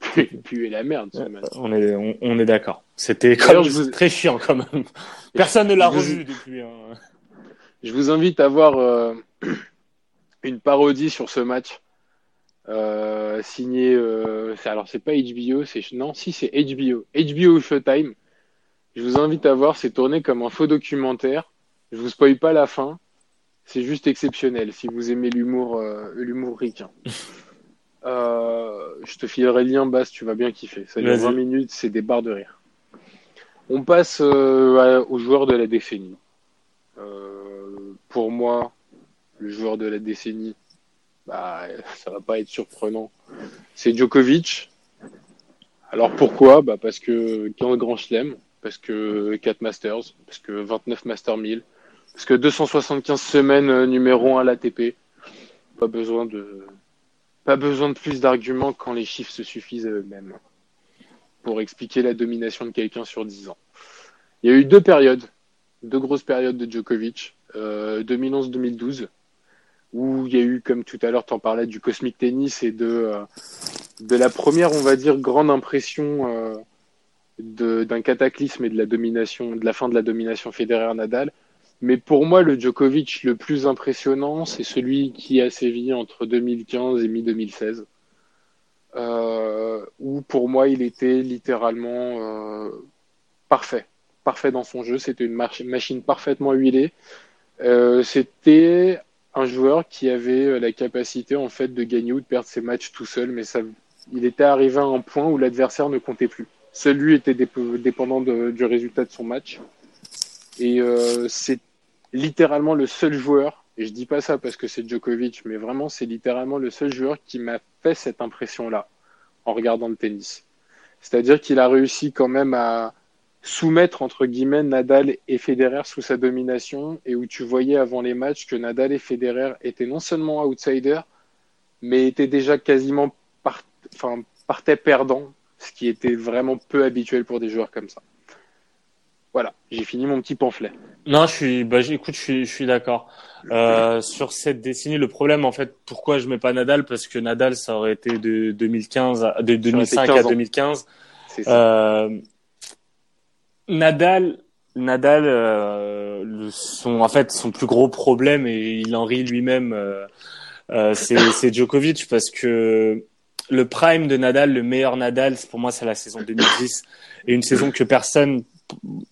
Puis la merde ce match. On est, on, est d'accord. C'était très chiant quand même. Personne ne l'a revu depuis. Hein. Je vous invite à voir euh, une parodie sur ce match euh, signé. Euh, alors c'est pas HBO, c'est non, si c'est HBO, HBO Showtime. Je vous invite à voir, c'est tourné comme un faux documentaire. Je vous spoil pas la fin. C'est juste exceptionnel si vous aimez l'humour, euh, l'humour ricain. Euh, je te filerai le lien, basse, tu vas bien kiffer. Ça dure 20 minutes, c'est des barres de rire. On passe euh, aux joueurs de la décennie. pour moi, le joueur de la décennie, bah, ça va pas être surprenant. C'est Djokovic. Alors pourquoi? Bah Parce que 15 Grand Chelem, parce que 4 Masters, parce que 29 Master 1000, parce que 275 semaines euh, numéro 1 à l'ATP. Pas besoin de pas besoin de plus d'arguments quand les chiffres se suffisent à eux-mêmes pour expliquer la domination de quelqu'un sur 10 ans. Il y a eu deux périodes, deux grosses périodes de Djokovic, euh, 2011-2012 où il y a eu, comme tout à l'heure, tu en parlais du Cosmic Tennis et de, euh, de la première, on va dire, grande impression euh, d'un cataclysme et de la domination, de la fin de la domination Federer-Nadal. Mais pour moi, le Djokovic le plus impressionnant, c'est celui qui a sévi entre 2015 et mi-2016. Euh, où pour moi, il était littéralement parfait. Parfait dans son jeu. C'était une machine parfaitement huilée. C'était un joueur qui avait euh, la capacité en fait de gagner ou de perdre ses matchs tout seul, mais ça, il était arrivé à un point où l'adversaire ne comptait plus. Seul lui était dépendant du résultat de son match. Et euh, c'est littéralement le seul joueur, et je dis pas ça parce que c'est Djokovic, mais vraiment c'est littéralement le seul joueur qui m'a fait cette impression-là en regardant le tennis. C'est-à-dire qu'il a réussi quand même à, soumettre entre guillemets Nadal et Federer sous sa domination et où tu voyais avant les matchs que Nadal et Federer étaient non seulement outsiders mais étaient déjà quasiment part... enfin, partaient perdants, ce qui était vraiment peu habituel pour des joueurs comme ça. Voilà, j'ai fini mon petit pamphlet. Non, je suis, bah, écoute, je suis, je suis d'accord. Euh, sur cette décennie, le problème, en fait, pourquoi je mets pas Nadal? Parce que Nadal, ça aurait été de 2015, à, de 2005 à 2015. Euh, Nadal, Nadal, euh, son en fait son plus gros problème et il en rit lui-même, euh, euh c'est Djokovic parce que le prime de Nadal, le meilleur Nadal, pour moi c'est la saison 2010 et une saison que personne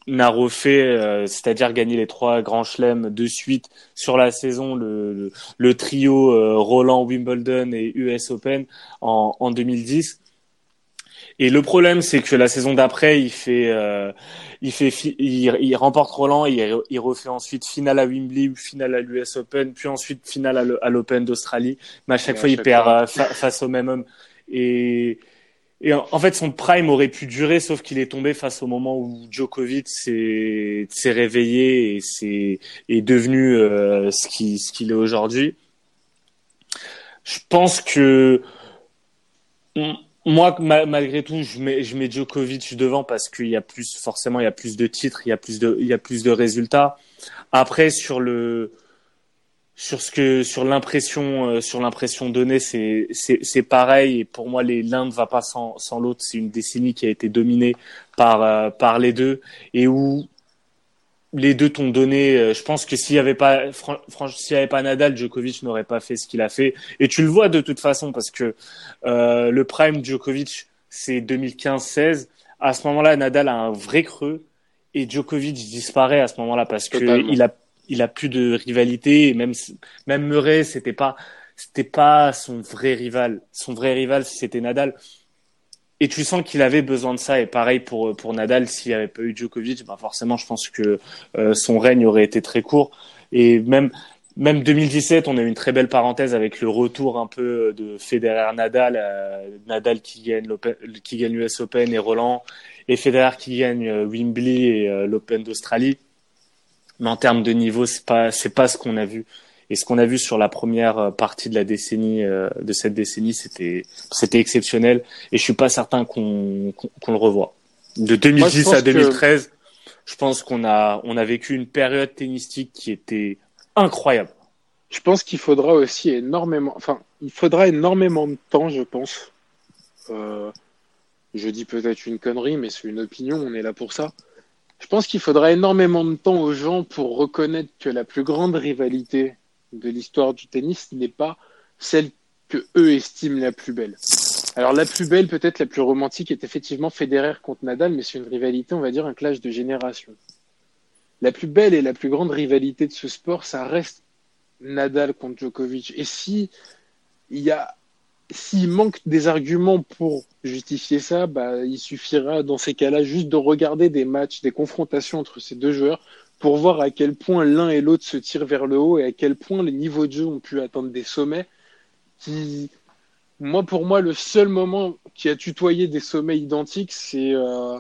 n'a refait, euh, c'est-à-dire gagner les trois grands chelems de suite sur la saison, le, le, trio euh, Roland, Wimbledon et US Open en, en 2010. Et le problème, c'est que la saison d'après, il fait, euh, il fait, il, il, remporte Roland, il, il refait ensuite finale à Wimbledon, finale à l'US Open, puis ensuite finale à l'Open d'Australie. Mais à chaque fois, il perd face au même homme. Et et en, fait, son prime aurait pu durer, sauf qu'il est tombé face au moment où Djokovic s'est réveillé et c'est est devenu euh, ce qu'il ce qu'il est aujourd'hui. Je pense que moi, malgré tout, je mets, je mets Djokovic devant parce qu'il y a plus, forcément, il y a plus de titres, il y a plus de, il y a plus de résultats. Après, sur le, sur ce que sur l'impression euh, sur l'impression donnée c'est c'est pareil. Et pour moi les l'un ne va pas sans sans l'autre. C'est une décennie qui a été dominée par euh, par les deux. Et où les deux t'ont donné euh, je pense que s'il y avait pas franchement s'il y avait pas Nadal Djokovic n'aurait pas fait ce qu'il a fait. Et tu le vois de toute façon parce que le prime Djokovic c'est 2015-16 à ce moment-là Nadal a un vrai creux et Djokovic disparaît à ce moment-là parce que il a il a plus de rivalité et même même Murray c'était pas c'était pas son vrai rival. Son vrai rival c'était Nadal et tu sens qu'il avait besoin de ça et pareil pour pour Nadal s'il n'y avait pas eu Djokovic bah forcément je pense que euh, son règne aurait été très court et même même 2017, on a eu une très belle parenthèse avec le retour un peu de Federer Nadal, euh, Nadal qui gagne l'US Open et Roland, et Federer qui gagne euh, Wimbledon et l'Open d'Australie. Mais en termes de niveau, c'est pas c'est pas ce qu'on a vu. Et ce qu'on a vu sur la première euh, partie de la décennie euh, de cette décennie, c'était c'était exceptionnel. Et je suis pas certain qu'on qu'on le revoit. De 2010 à 2013, je pense qu'on a on a vécu une période tennistique qui était incroyable. Je pense qu'il faudra aussi énormément, enfin, il faudra énormément de temps, je pense. Euh, je dis peut-être une connerie, mais c'est une opinion, on est là pour ça. Je pense qu'il faudra énormément de temps aux gens pour reconnaître que la plus grande rivalité de l'histoire du tennis n'est pas celle que eux estiment la plus belle. Alors la plus belle, peut-être la plus romantique, est effectivement Federer contre Nadal, mais c'est une rivalité, on va dire, un clash de génération. La plus belle et la plus grande rivalité de ce sport, ça reste Nadal contre Djokovic. Et si il y a s'il manque des arguments pour justifier ça, bah, il suffira dans ces cas-là juste de regarder des matchs, des confrontations entre ces deux joueurs pour voir à quel point l'un et l'autre se tirent vers le haut et à quel point les niveaux de jeu ont pu atteindre des sommets qui, moi, pour moi, le seul moment qui a tutoyé des sommets identiques, c'est euh,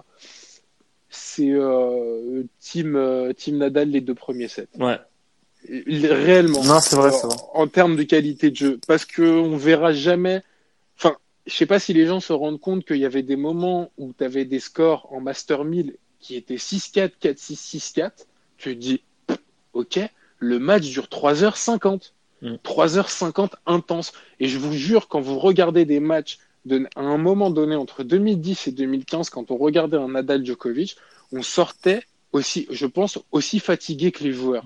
c'est euh, team, euh, team Nadal les deux premiers sets. Ouais réellement. Non, c'est vrai, c'est vrai. En, termes de qualité de jeu, parce que on verra jamais. Enfin, je sais pas si les gens se rendent compte qu'il y avait des moments où tu avais des scores en Master 1000 qui étaient 6-4, 4-6, 6-4. Tu te dis, ok, le match dure 3h50. 3h50 mm. intense. Et je vous jure, quand vous regardez des matchs de, à un moment donné entre 2010 et 2015, quand on regardait un Nadal Djokovic, on sortait aussi, je pense, aussi fatigué que les joueurs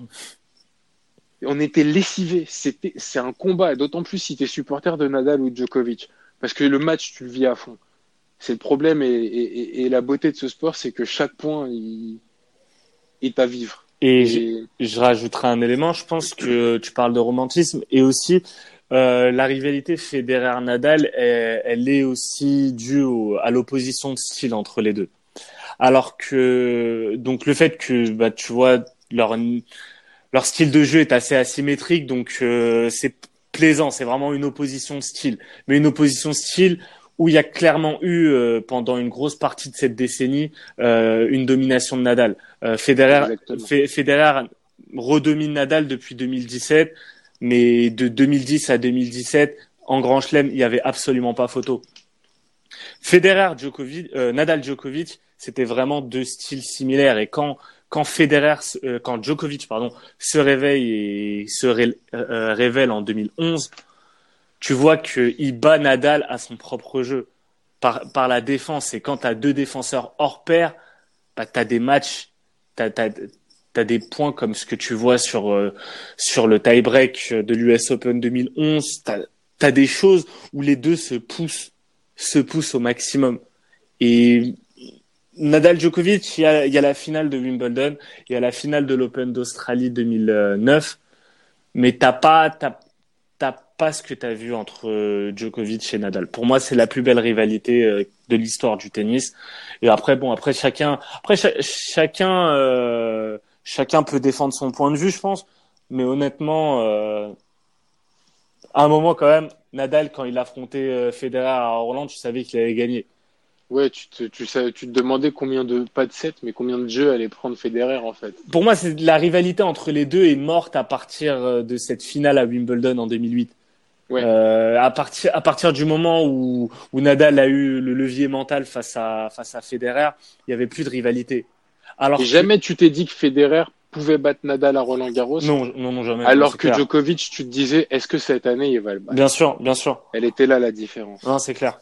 on était lessivés. C'était, c'est un combat, d'autant plus si tu es supporter de Nadal ou de Djokovic, parce que le match, tu le vis à fond. C'est le problème et, la beauté de ce sport, c'est que chaque point il, est à vivre. Et, Je, rajouterai un élément, je pense que tu parles de romantisme et aussi euh, la rivalité Federer-Nadal, elle, est aussi due à l'opposition de style entre les deux. Alors que donc le fait que bah, tu vois leur leur style de jeu est assez asymétrique, donc euh, c'est plaisant. C'est vraiment une opposition de style, mais une opposition de style où il y a clairement eu euh, pendant une grosse partie de cette décennie euh, une domination de Nadal. Federer, Federer redomine Nadal depuis 2017, mais de 2010 à 2017 en Grand Chelem, il y avait absolument pas photo. Federer, Djokovic, Nadal, Djokovic, c'était vraiment deux styles similaires et quand quand Federer, euh, quand Djokovic pardon, se réveille et se euh, euh, révèle en 2011, tu vois qu'il bat Nadal à son propre jeu par, par la défense. Et quand tu as deux défenseurs hors pair, bah, tu as des matchs, tu as, des points comme ce que tu vois sur, sur le tie-break de l'US Open 2011. Tu as, des choses où les deux se poussent, se poussent au maximum. Et Nadal Djokovic, il y, a, il y a la finale de Wimbledon, il y a la finale de l'Open d'Australie 2009, mais t'as pas, t'as pas ce que t'as vu entre euh, Djokovic et Nadal. Pour moi, c'est la plus belle rivalité euh, de l'histoire du tennis. Et après, bon, après chacun, après cha- chacun, euh, chacun peut défendre son point de vue, je pense. Mais honnêtement, euh, à un moment quand même, Nadal quand il affrontait Federer à Roland, tu savais qu'il allait gagner. Ouais, tu te, tu, savais- tu te demandais combien de, pas de sets, mais combien de jeux allait prendre Federer, en fait. Pour moi, c'est la rivalité entre les deux est morte à partir de cette finale à Wimbledon en 2008. Ouais. Euh, à partir à partir du moment où où Nadal a eu le levier mental face à face à Federer, il y avait plus de rivalité. Alors Et que- jamais tu t'es dit que Federer pouvait battre Nadal à Roland Garros. non non non jamais. Alors que clair. Djokovic, tu te disais, est-ce que cette année, il va le battre? Bien sûr, bien sûr. Elle était là, la différence. Non, c'est clair.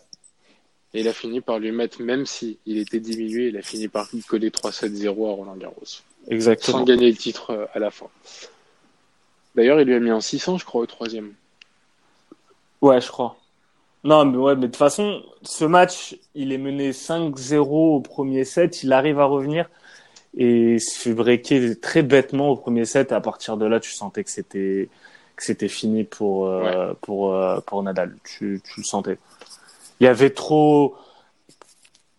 Et il a fini par lui mettre, même si il était diminué, il a fini par lui coller 3-7-0 à Roland Garros. Exactement. Sans gagner le titre euh, à la fin. D'ailleurs, il lui a mis en 600, je crois, au troisième. Ouais, je crois. Non, mais ouais, mais de toute façon, ce match, il est mené 5-0 au premier set, il arrive à revenir et se fait breaker très bêtement au premier set. À partir de là, tu sentais que c'était que c'était fini pour euh, pour euh, pour Nadal. Tu tu le sentais. Il y avait trop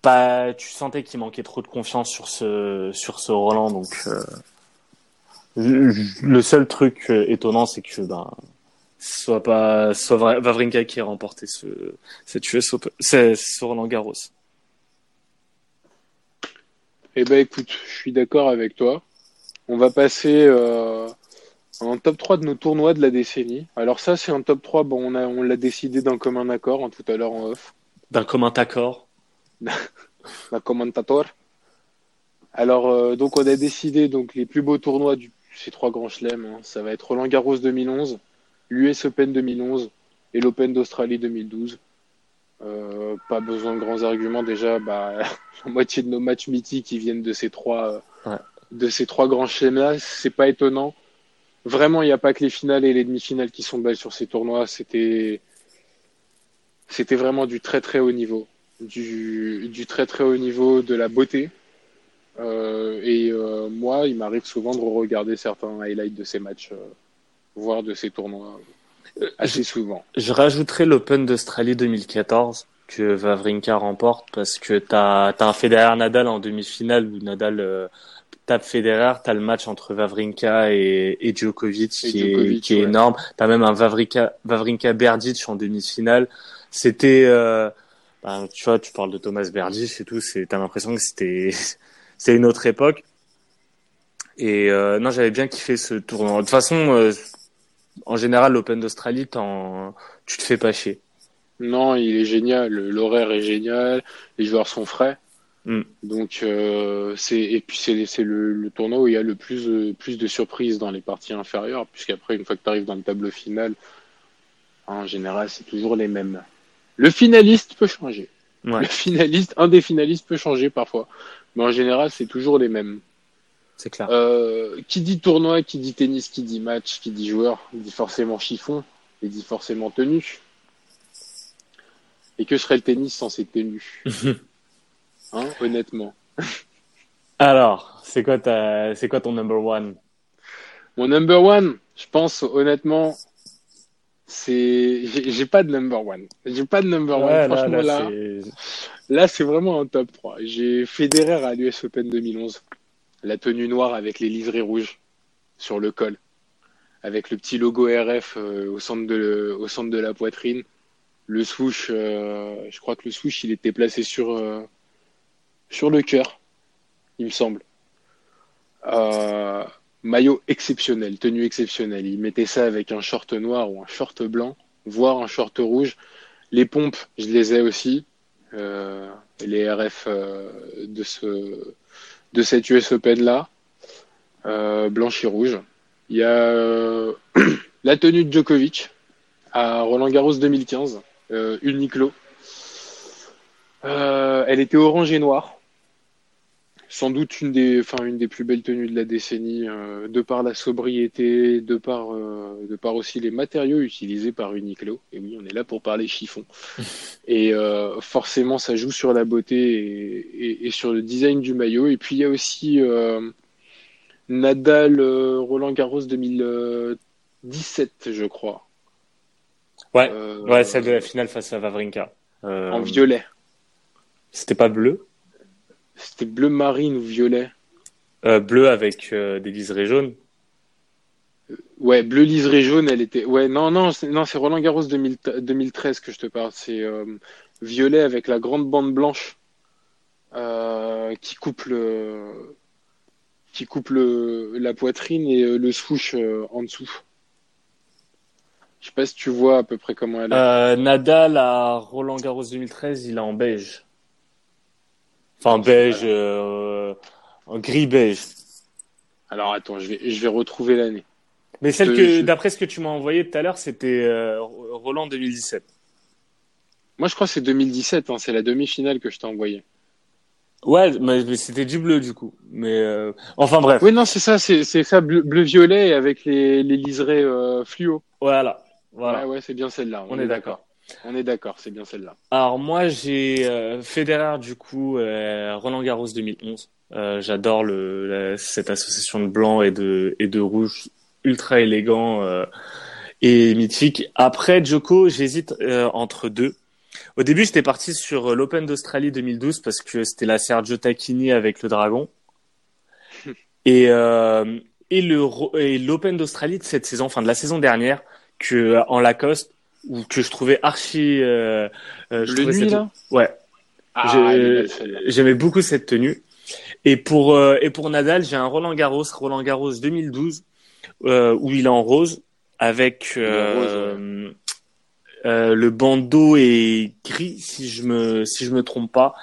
pas tu sentais qu'il manquait trop de confiance sur ce sur ce Roland donc euh, le seul truc étonnant c'est que ben soit pas soit Wawrinka qui ait remporté ce cette US Open, ce Roland Garros. Eh ben, écoute, je suis d'accord avec toi. On va passer euh, en top 3 de nos tournois de la décennie. Alors ça, c'est un top 3, bon, on a, on l'a décidé d'un commun accord, en tout à l'heure en off. D'un commun accord? la commentator. Alors, euh, donc, on a décidé donc les plus beaux tournois de ces trois grands chelems. hein. Ça va être Roland Garros 2011, l'US Open 2011 et l'Open d'Australie 2012. Euh, pas besoin de grands arguments déjà. Bah, la moitié de nos matchs mythiques qui viennent de ces trois, euh, Ouais. de ces trois grands chelems-là. C'est pas étonnant. Vraiment, il n'y a pas que les finales et les demi-finales qui sont belles sur ces tournois. C'était, c'était vraiment du très très haut niveau du, du très très haut niveau, de la beauté. Euh, et euh, moi, il m'arrive souvent de regarder certains highlights de ces matchs, voire de ces tournois, euh, assez souvent. Je rajouterai l'Open d'Australie 2014 que Wawrinka remporte parce que t'as as un Federer Nadal en demi-finale où Nadal euh, tape Federer, t'as le match entre Wawrinka et, et Djokovic Et qui est, qui est ouais. énorme. T'as même un Wawrinka Wawrinka Berdic en demi-finale. C'était euh, ben, tu vois, tu parles de Thomas Berdic et tout, c'est t'as l'impression que c'était c'est une autre époque. Et euh, non, j'avais bien kiffé ce tournoi. De toute façon, euh, en général, l'Open d'Australie, t'en- tu te fais pas chier. Non, il est génial, l'horaire est génial, les joueurs sont frais. Mm. Donc euh, c'est et puis c'est le, le tournoi où il y a le plus de, plus de surprises dans les parties inférieures, puisqu'après une fois que tu arrives dans le tableau final, en général c'est toujours les mêmes. Le finaliste peut changer. Ouais, Le finaliste, un des finalistes peut changer parfois, mais en général c'est toujours les mêmes. C'est clair. Euh, qui dit tournoi, qui dit tennis, qui dit match, qui dit joueur, dit forcément chiffon et dit forcément tenue. Et que serait le tennis sans ses tenues Hein, honnêtement. Alors, c'est quoi ta, c'est quoi ton number one? Mon number one, je pense honnêtement, c'est, j'ai j'ai pas de number one. J'ai pas de number one. Franchement là, c'est- là c'est vraiment un top 3. J'ai Federer à l'US Open 2011, la tenue noire avec les livrées rouges sur le col, avec le petit logo RF euh, au centre de la poitrine. Le swoosh, euh, je crois que le swoosh il était placé sur euh, sur le cœur, il me semble. Euh, maillot exceptionnel, tenue exceptionnelle. Il mettait ça avec un short noir ou un short blanc, voire un short rouge. Les pompes, je les ai aussi. Les RF de ce de cette US Open là, euh, blanche et rouge. Il y a euh, la tenue de Djokovic à Roland Garros 2015, euh, Uniqlo. Euh, elle était orange et noire. Sans doute une des, enfin, une des plus belles tenues de la décennie, euh, de par la sobriété, de par, euh, de par aussi les matériaux utilisés par Uniqlo. Et oui, on est là pour parler chiffon. et euh, forcément, ça joue sur la beauté et, et, et, sur le design du maillot. Et puis il y a aussi Nadal Roland Garros 2017, je crois. Ouais, ouais, celle de la finale face à Vavrinka. en violet. C'était pas bleu c'était bleu marine ou violet euh, Bleu avec euh, des liserés jaunes. Ouais, bleu liseré jaune, elle était. Ouais, non, non, non, c'est Roland Garros 2013 que je te parle. C'est euh, violet avec la grande bande blanche qui coupe le, qui coupe la poitrine et le swoosh en dessous. Je sais pas si tu vois à peu près comment elle est. Nadal à Roland Garros 2013, il est en beige. Enfin, beige, euh, gris beige. Alors attends, je vais, je vais retrouver l'année. Mais celle que, d'après ce que tu m'as envoyé tout à l'heure, c'était euh, Roland 2017. Moi, je crois que c'est 2017. Hein, c'est la demi-finale que je t'ai envoyé. Ouais, mais c'était du bleu du coup. Mais euh... enfin bref. Oui, non, c'est ça, c'est ça, bleu, violet avec les, les liserés euh, fluo. Voilà. Voilà. Ouais, ouais, c'est bien celle-là. On, est, d'accord. On est d'accord, c'est bien celle-là. Alors moi j'ai euh, Federer du coup, euh, Roland Garros 2011. Euh, J'adore cette association de blanc et de et de rouge ultra élégant euh, et mythique. Après Joko, j'hésite entre deux. Au début, j'étais parti sur l'Open d'Australie 2012 parce que c'était la Sergio Tacchini avec le dragon. et l'Open d'Australie de cette saison, enfin de la saison dernière, que en Lacoste ou que je trouvais archi. Euh, euh je le nuit là. Ouais. Ah, j'aimais beaucoup cette tenue. Et pour euh, et pour Nadal, j'ai un Roland Garros, Roland Garros 2012, euh, où il est en rose avec le bandeau est gris si je me si je me trompe pas.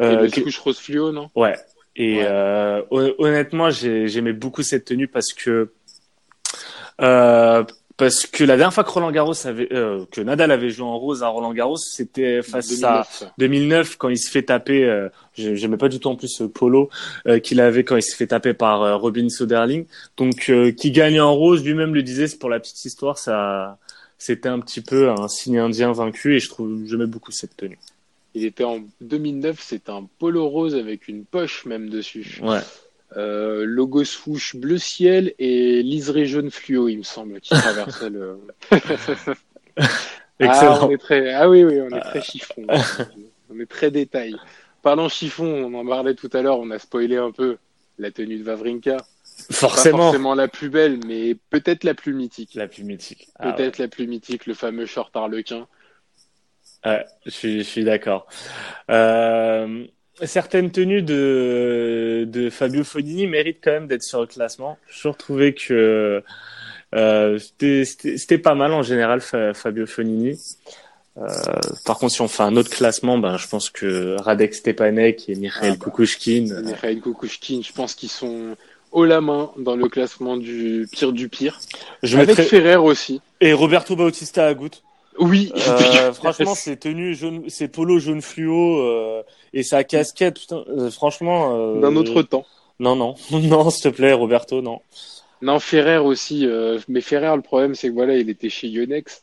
Et le couche rose fluo, non? Ouais. Et ouais. honnêtement, j'aimais beaucoup cette tenue parce que parce que la dernière fois que Roland Garros avait, euh, que Nadal avait joué en rose à Roland Garros, c'était face à 2009 quand il se fait taper. Euh, J'aimais pas du tout en plus ce polo euh, qu'il avait quand il se fait taper par euh, Robin Soderling. Donc euh, qui gagne en rose, lui-même le disait, c'est pour la petite histoire, ça, c'était un petit peu un signe indien vaincu et je trouve j'aimais beaucoup cette tenue. Il était en 2009, c'est un polo rose avec une poche même dessus. Ouais. Euh, logo swoosh bleu ciel et liseré jaune fluo, il me semble, qui traversait le. Excellent. Ah, on est très... ah oui, oui, on est très chiffon. on est très détail. Parlant chiffon, on en parlait tout à l'heure, on a spoilé un peu la tenue de Vavrinka. Forcément. Pas forcément la plus belle, mais peut-être la plus mythique. La plus mythique. Ah peut-être ouais. la plus mythique, le fameux short harlequin. Ouais, je suis, je suis d'accord. Euh, certaines tenues de, de Fabio Fonini méritent quand même d'être sur le classement. J'ai toujours trouvé que euh, c'était pas mal en général Fabio Fonini. Euh, par contre, si on fait un autre classement, ben, je pense que Radek Stepanek et Mikhail ah bah, Kukushkin. Mikhail Kukushkin, je pense qu'ils sont haut la main dans le classement du pire du pire. Je Avec. Ferrer aussi. Et Roberto Bautista Agut. Oui. Euh, franchement, c'est tenues jaune, c'est polo jaune fluo euh, et sa casquette. Putain, euh, franchement. Euh, D'un autre temps. Non, non, non, s'il te plaît, Roberto, non. Non, Ferrer aussi. Euh, mais Ferrer, le problème, c'est que voilà, il était chez Yonex.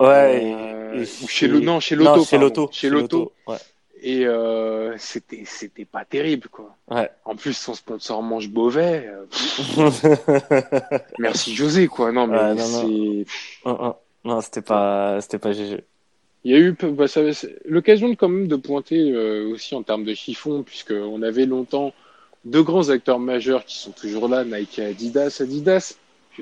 Ouais. Et, et chez le non, chez Lotto. chez Lotto. Chez Lotto. Ouais. Et euh, c'était c'était pas terrible quoi. Ouais. En plus son sponsor mange Beauvais. Merci José quoi. Non mais c'est. Non, c'était pas, c'était pas GG. Il y a eu bah, l'occasion quand même de pointer euh, aussi en termes de chiffon, puisqu'on avait longtemps deux grands acteurs majeurs qui sont toujours là, Nike et Adidas. Adidas,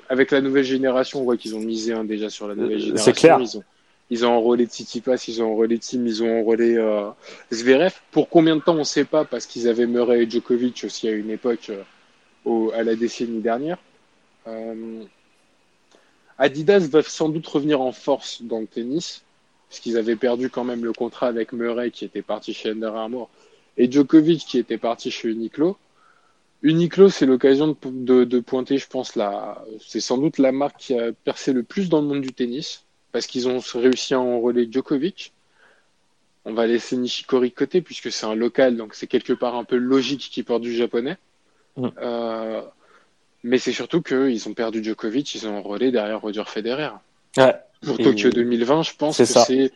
avec la nouvelle génération, on voit qu'ils ont misé hein, déjà sur la nouvelle génération. C'est clair. Ils ont, ils ont enrôlé Tsitsipas, ils ont enrôlé Tim, ils ont enrôlé euh, Zverev. Pour combien de temps, on ne sait pas, parce qu'ils avaient Murray et Djokovic aussi à une époque, euh, au, à la décennie dernière. Euh, Adidas va sans doute revenir en force dans le tennis, puisqu'ils avaient perdu quand même le contrat avec Murray qui était parti chez Under Armour et Djokovic qui était parti chez Uniqlo. Uniqlo, c'est l'occasion de, de, de, pointer, je pense, la, c'est sans doute la marque qui a percé le plus dans le monde du tennis, parce qu'ils ont réussi à enrôler Djokovic. on va laisser Nishikori côté puisque c'est un local, donc c'est quelque part un peu logique qu'il porte du japonais. Mm. Euh, mais c'est surtout qu'ils ont perdu Djokovic, ils ont enrôlé derrière Roger Federer. Ouais. Pour Et- Tokyo 2020, je pense que c'est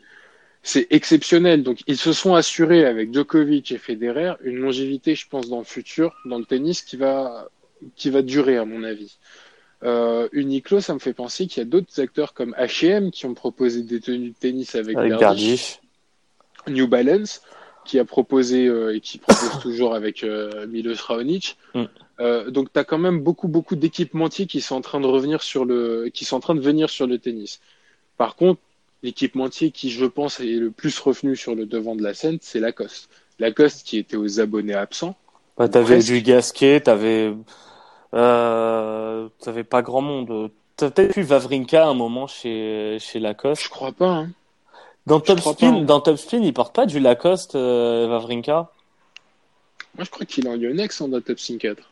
c'est exceptionnel. Donc ils se sont assurés avec Djokovic et Federer une longévité, je pense, dans le futur, dans le tennis, qui va qui va durer à mon avis. Euh, Uniqlo, ça me fait penser qu'il y a d'autres acteurs comme H&M qui ont proposé des tenues de tennis avec. New Balance qui a proposé euh, et qui propose toujours avec euh, Milos Raonic. Mm. Euh, donc tu as quand même beaucoup beaucoup d'équipementiers qui sont en train de revenir sur le qui sont en train de venir sur le tennis. Par contre, l'équipementier qui je pense est le plus revenu sur le devant de la scène, c'est Lacoste. Lacoste qui était aux abonnés absents. Bah, t'avais du Gasquet, t'avais, euh, t'avais pas grand monde. T'as peut-être eu Vavrinka à un moment chez, chez Lacoste. Je crois pas. Hein. Dans Top Spin, hein. dans Top Spin, il porte pas du Lacoste, euh, Vavrinka? Moi je crois qu'il est en Yonex en dans Top 5 4.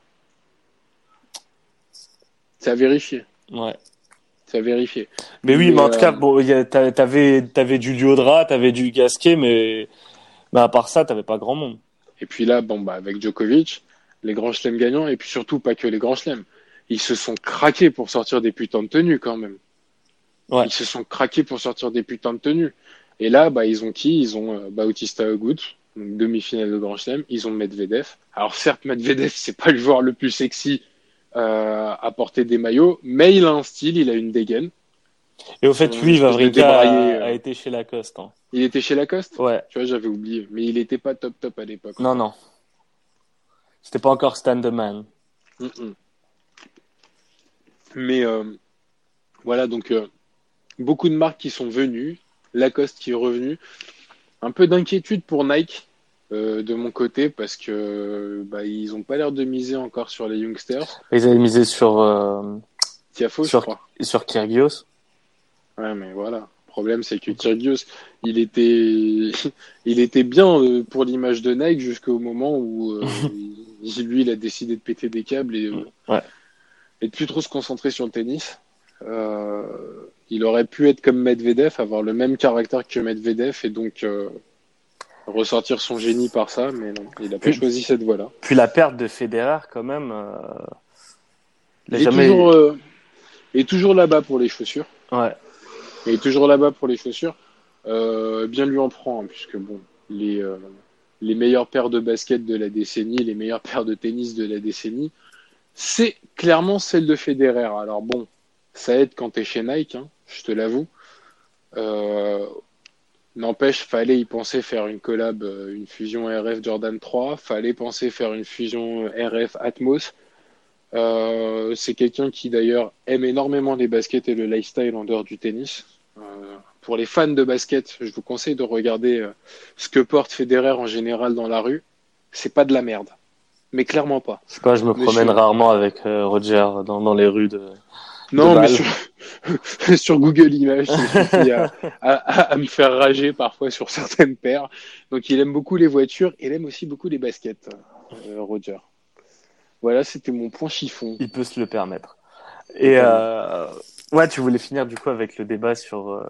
C'est à vérifier. Ouais. C'est à vérifier. Mais oui, Mais, en tout euh, cas, bon, a- t'a- t'avais, t'avais du Liodra, t'avais du Gasquet, mais, mais à part ça, t'avais pas grand monde. Et puis là, bon, bah, avec Djokovic, les grands chelems gagnants, et puis surtout pas que les grands chelems. Ils se sont craqués pour sortir des putains de tenues quand même. Ouais. Ils se sont craqués pour sortir des putains de tenues. Et là, bah, ils ont qui? Ils ont euh, Bautista Agut, demi-finale de Grand Chelem. Ils ont Medvedev. Alors certes, Medvedev, c'est pas le joueur le plus sexy euh, à porter des maillots, mais il a un style, il a une dégaine. Et au fait, de Vavrinka a, a été chez Lacoste. Hein. Il était chez Lacoste? Ouais. Tu vois, j'avais oublié. Mais il était pas top top à l'époque. Non, non. C'était pas encore Stan the Man. Mais euh, voilà, donc euh, beaucoup de marques qui sont venues, Lacoste qui est revenu. Un peu d'inquiétude pour Nike euh, de mon côté parce que bah, ils ont pas l'air de miser encore sur les youngsters. Ils avaient misé sur, euh, Tiafo, je Sur- crois. sur Kyrgios. Ouais, mais voilà. Le problème, c'est que Kyrgios, il était, il était bien euh, pour l'image de Nike jusqu'au moment où euh, lui, il a décidé de péter des câbles et, Ouais. et de plus trop se concentrer sur le tennis. Euh, il aurait pu être comme Medvedev, avoir le même caractère que Medvedev et donc euh, ressortir son génie par ça, mais non, il a pas choisi cette voie-là. Puis la perte de Federer, quand même. Euh... Il Il est jamais. toujours, euh, est toujours là-bas pour les chaussures. Ouais. Il est toujours là-bas pour les chaussures. Euh, bien lui en prend, hein, puisque bon, les, euh, les meilleures paires de basket de la décennie, les meilleures paires de tennis de la décennie, c'est clairement celle de Federer. Alors bon, ça aide quand t'es chez Nike, hein, je te l'avoue. Euh, N'empêche, fallait y penser faire une collab, euh, une fusion RF Jordan 3, fallait penser faire une fusion RF Atmos. Euh, c'est quelqu'un qui d'ailleurs aime énormément les baskets et le lifestyle en dehors du tennis. Euh, pour les fans de basket, je vous conseille de regarder euh, ce que porte Federer en général dans la rue. C'est pas de la merde, mais clairement pas. Je sais pas, je me Mais promène je- rarement avec Roger dans, dans les rues de. Non, mais sur, sur Google Images, suffit à, à, à- me faire rager parfois sur certaines paires. Donc il aime beaucoup les voitures, il aime aussi beaucoup les baskets, euh, Roger. Voilà, c'était mon point chiffon. Il peut se le permettre. Et euh... ouais, tu voulais finir du coup avec le débat sur euh,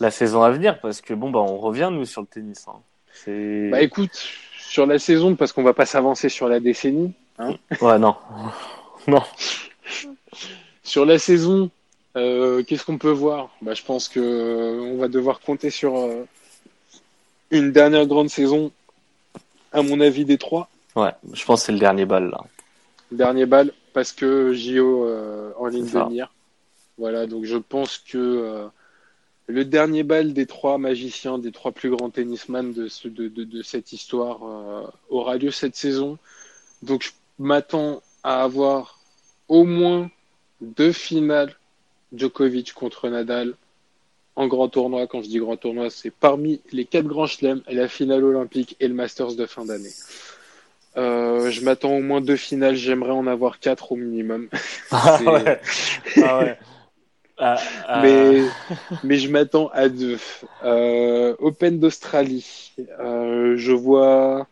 la saison à venir parce que bon bah on revient nous sur le tennis. Hein. C'est. Bah écoute, sur la saison, parce qu'on va pas s'avancer sur la décennie, Ouais non. non. Sur la saison, euh, qu'est-ce qu'on peut voir? Bah, Je pense que euh, on va devoir compter sur euh, une dernière grande saison, à mon avis, des trois. Ouais, je pense que c'est le dernier bal là. Dernier bal, parce que JO euh, en ligne de mire. Voilà, donc je pense que le dernier bal des trois magiciens, des trois plus grands tennisman de, ce- de, de, de cette histoire aura lieu cette saison. Donc je m'attends à avoir au moins deux finales Djokovic contre Nadal en grand tournoi. Quand je dis grand tournoi, c'est parmi les quatre grands chelems, la finale olympique et le Masters de fin d'année. Euh, je m'attends au moins deux finales, j'aimerais en avoir quatre au minimum. Ah ouais. Ah ouais. Ah, Mais, mais je m'attends à deux. Euh, Open d'Australie, euh, je vois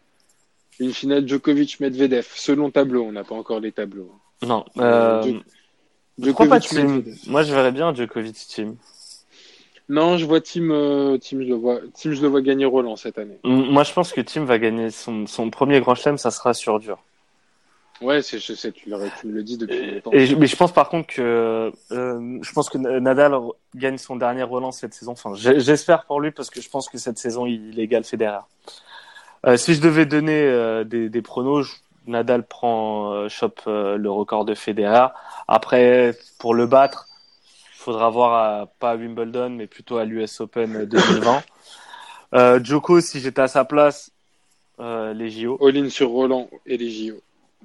une finale Djokovic-Medvedev, selon tableau, on n'a pas encore les tableaux. Non. Je crois pas team. Moi je verrais bien Djokovic team. Non, je vois Tim, euh, Tim, je le vois, Tim, je le vois gagner Roland cette année. Moi, je pense que Tim va gagner son, son premier grand chelem, ça sera sur dur. Ouais, c'est, je sais, tu, me le dis depuis Et, longtemps. et je- mais je pense par contre que euh, je pense que Nadal gagne son dernier Roland cette saison. Enfin, j'espère pour lui parce que je pense que cette saison il égale Federer. Euh, si je devais donner euh, des, des pronos, je- Nadal prend euh, chope euh, le record de Federer. Après, pour le battre, il faudra voir à, pas à Wimbledon, mais plutôt à l'US Open 2020. Euh, Djoko, si j'étais à sa place, euh, les JO. All-in sur Roland et les JO.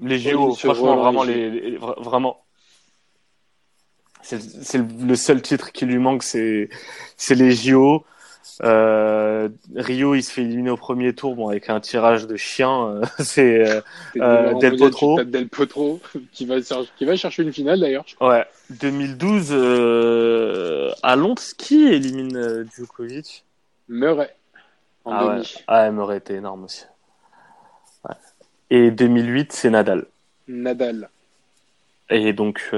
Les JO, franchement, Roland vraiment, les, les- vraiment. C'est le seul titre qui lui manque, c'est c'est les JO. Euh, Rio, il se fait éliminer au premier tour, bon, avec un tirage de chien. euh, c'est euh, Euh, Del Potro. Del Potro, qui va, qui va chercher une finale d'ailleurs. ouais. 2012 euh, à Londres, qui élimine Djokovic? Murray. En Ah ouais, demi. ah, m'aurait été énorme aussi. Ouais. Et 2008, c'est Nadal. Nadal. Et donc,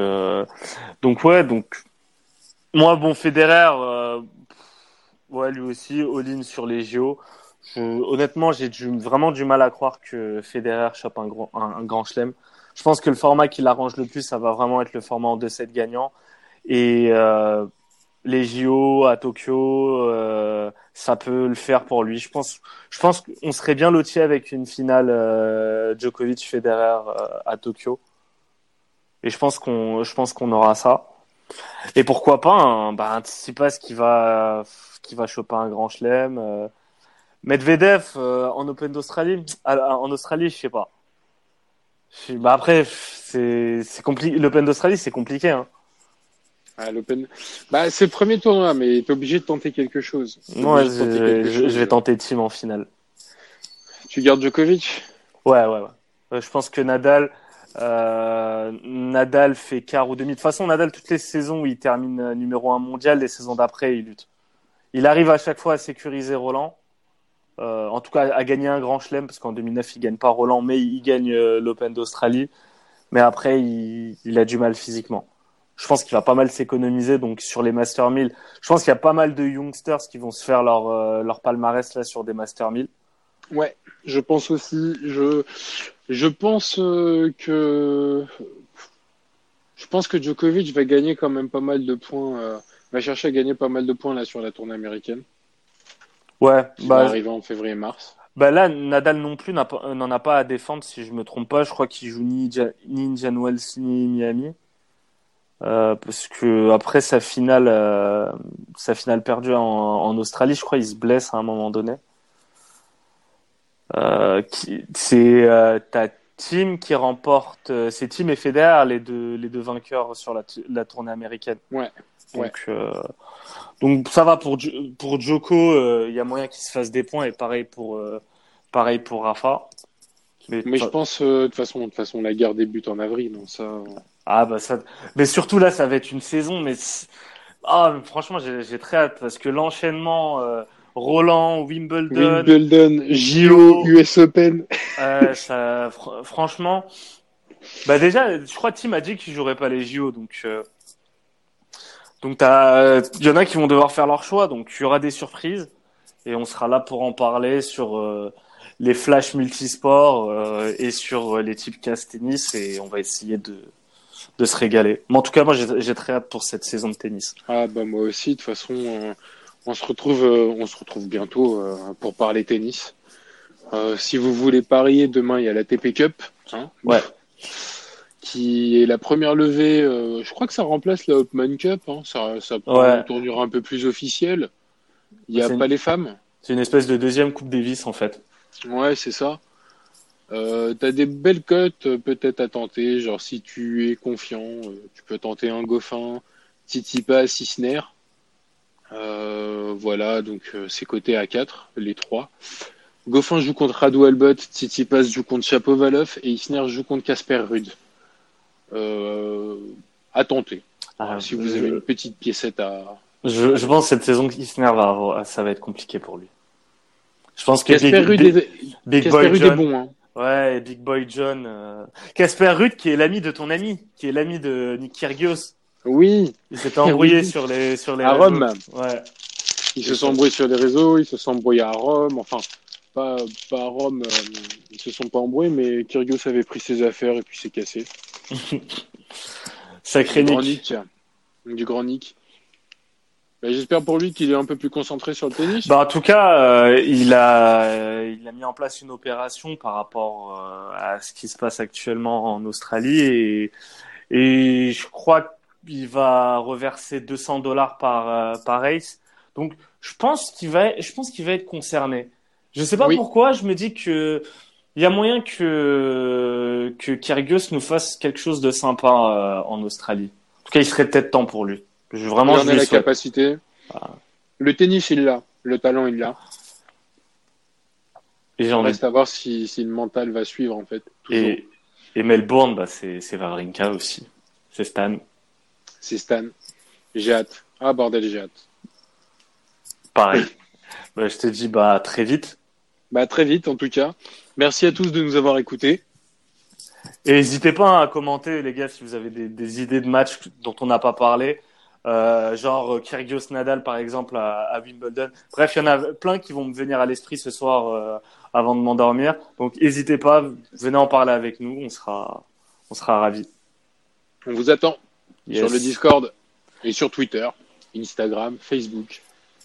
donc ouais, donc moi, bon, Federer, ouais, lui aussi, all-in sur les JO. Je- honnêtement, j'ai vraiment du mal à croire que Federer chope un grand, un, un grand chelem. Je pense que le format qui l'arrange le plus, ça va vraiment être le format en 2-7 gagnant. Et euh, les JO à Tokyo, euh, ça peut le faire pour lui. Je pense, je pense qu'on serait bien loti avec une finale euh, Djokovic-Federer euh, à Tokyo. Et je pense qu'on, je pense qu'on aura ça. Et pourquoi pas, un, bah, un Tsitsipas qui va, qui va choper un grand chelem. euh. Medvedev euh, en Open d'Australie, ah, en Australie, je sais pas. Bah après, c'est, compliqué. L'Open d'Australie, c'est compliqué. Hein. À l'Open. Bah, c'est le premier tournoi, mais t'es obligé de tenter quelque chose. Moi, obligé de tenter je, quelque je- chose. je vais tenter Team en finale. Tu gardes Djokovic? Ouais, ouais, ouais. Euh, Je pense que Nadal, euh, Nadal fait quart ou demi. De toute façon, Nadal, toutes les saisons où il termine euh, numéro un mondial, les saisons d'après, il lutte. Il arrive à chaque fois à sécuriser Roland. Euh, en tout cas, à gagner un grand chelem, parce qu'en 2009, il gagne pas Roland, mais il gagne l'Open d'Australie. Mais après, il, a du mal physiquement. Je pense qu'il va pas mal s'économiser. Donc, sur les Master 1000, je pense qu'il y a pas mal de youngsters qui vont se faire leur, leur palmarès là sur des Master 1000. Ouais, je pense aussi. Je, je pense euh, que. Je pense que Djokovic va gagner quand même pas mal de points. euh, va chercher à gagner pas mal de points là sur la tournée américaine. Ouais, Qui va bah, arriver en février-mars. Bah là, Nadal non plus n'en a pas à défendre, si je me trompe pas. Je crois qu'il joue ni, ni Indian Wells ni Miami. Euh, parce que après sa finale, euh, sa finale perdue en, en Australie, je crois, il se blesse à un moment donné. Euh, c'est euh, ta team qui remporte, euh, c'est Team et Federer les deux les deux vainqueurs sur la, la tournée américaine. Ouais, ouais. Donc euh, donc ça va pour pour Joko, euh, il y a moyen qu'il se fasse des points et pareil pour euh, pareil pour Rafa. Mais, Mais je pense, de toute façon, de façon, la guerre débute en avril. Donc ça, ah bah ça, mais surtout là, ça va être une saison, mais ah franchement, j'ai j'ai très hâte parce que l'enchaînement Roland, Wimbledon, Wimbledon, JO, US Open. euh, ça, fr- franchement, bah déjà, je crois que Tim a dit qu'il jouerait pas les JO, donc euh, donc t'as, il y en a qui vont devoir faire leur choix, donc il y aura des surprises et on sera là pour en parler sur euh, les flashs multisports euh, et sur euh, les types casse tennis et on va essayer de de se régaler. Mais en tout cas, moi, j'ai j'ai très hâte pour cette saison de tennis. Ah bah moi aussi. De toute façon, euh, on se retrouve, euh, on se retrouve bientôt euh, pour parler tennis. Euh, si vous voulez parier, demain il y a la TP Cup, hein, Ouais. qui est la première levée. je crois que ça remplace la Hopman Cup. Hein, ça, ça prend Ouais. une tournure un peu plus officielle. Il y a une- pas les femmes. C'est une espèce de deuxième Coupe Davis en fait. Ouais, c'est ça. Euh, t'as des belles cotes peut-être à tenter, genre si tu es confiant, euh, tu peux tenter un Goffin, Titipa, Sisner. Euh, voilà, donc euh, c'est coté à 4, les trois. Goffin joue contre Radu Albot, Tsitsipas joue contre Chapovalov et Isner joue contre Casper Ruud. Euh, à tenter. Ah, si vous je- avez une petite piécette à. Je, je pense que cette saison, Isner va avoir, ça va être compliqué pour lui. Je pense que Casper Big, Big- est, Big Boy est bon, hein. ouais, Big Boy John, euh, Casper Ruud qui est l'ami de ton ami, qui est l'ami de Nick Kyrgios. Oui, Il s'était embrouillé Oui. sur les sur les À réseaux. Rome. Ouais. Ils se sont embrouillés sur les réseaux, ils se sont embrouillés à Rome, enfin, pas, pas à Rome, euh, ils se sont pas embrouillés, mais Kyrgios avait pris ses affaires et puis s'est cassé. Sacré Du grand Nick. Nick. Du grand Nick. Bah, J'espère pour lui qu'il est un peu plus concentré sur le tennis. Bah, en tout cas, euh, il a, euh, il a mis en place une opération par rapport euh, à ce qui se passe actuellement en Australie et, et je crois qu'il va reverser 200 dollars par, euh, par race. Donc, je pense qu'il va, je pense qu'il va être concerné. Je sais pas Oui. pourquoi, je me dis que il y a moyen que, que Kyrgios nous fasse quelque chose de sympa euh, en Australie. En tout cas, il serait peut-être temps pour lui. Je, vraiment, il je en a la souhaite. capacité. Le tennis, il l'a. Le talent, il l'a. Et j'en ai Reste à voir si, si le mental va suivre, en fait. Toujours. Et, et Melbourne, bah, c'est, Wawrinka aussi. C'est Stan. C'est Stan. J'ai hâte. Ah, bordel, j'ai hâte. Pareil. bah, je te dis bah, très vite. Bah, très vite, en tout cas. Merci à tous de nous avoir écoutés. Et n'hésitez pas à commenter, les gars, si vous avez des, des idées de matchs dont on n'a pas parlé. Euh, genre euh, Kyrgios Nadal, par exemple, à, à Wimbledon. Bref, il y en a plein qui vont me venir à l'esprit ce soir euh, avant de m'endormir. Donc, n'hésitez pas, venez en parler avec nous. On sera, on sera ravis. On vous attend Yes. sur le Discord et sur Twitter, Instagram, Facebook,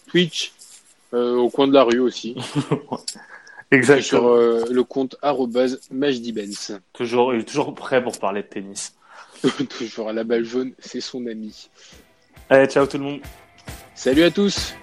Twitch, euh, au coin de la rue aussi. Et Exactement. sur euh, le compte majdibens. Toujours, il est toujours prêt pour parler de tennis. Toujours à la balle jaune, c'est son ami. Allez, ciao tout le monde. Salut à tous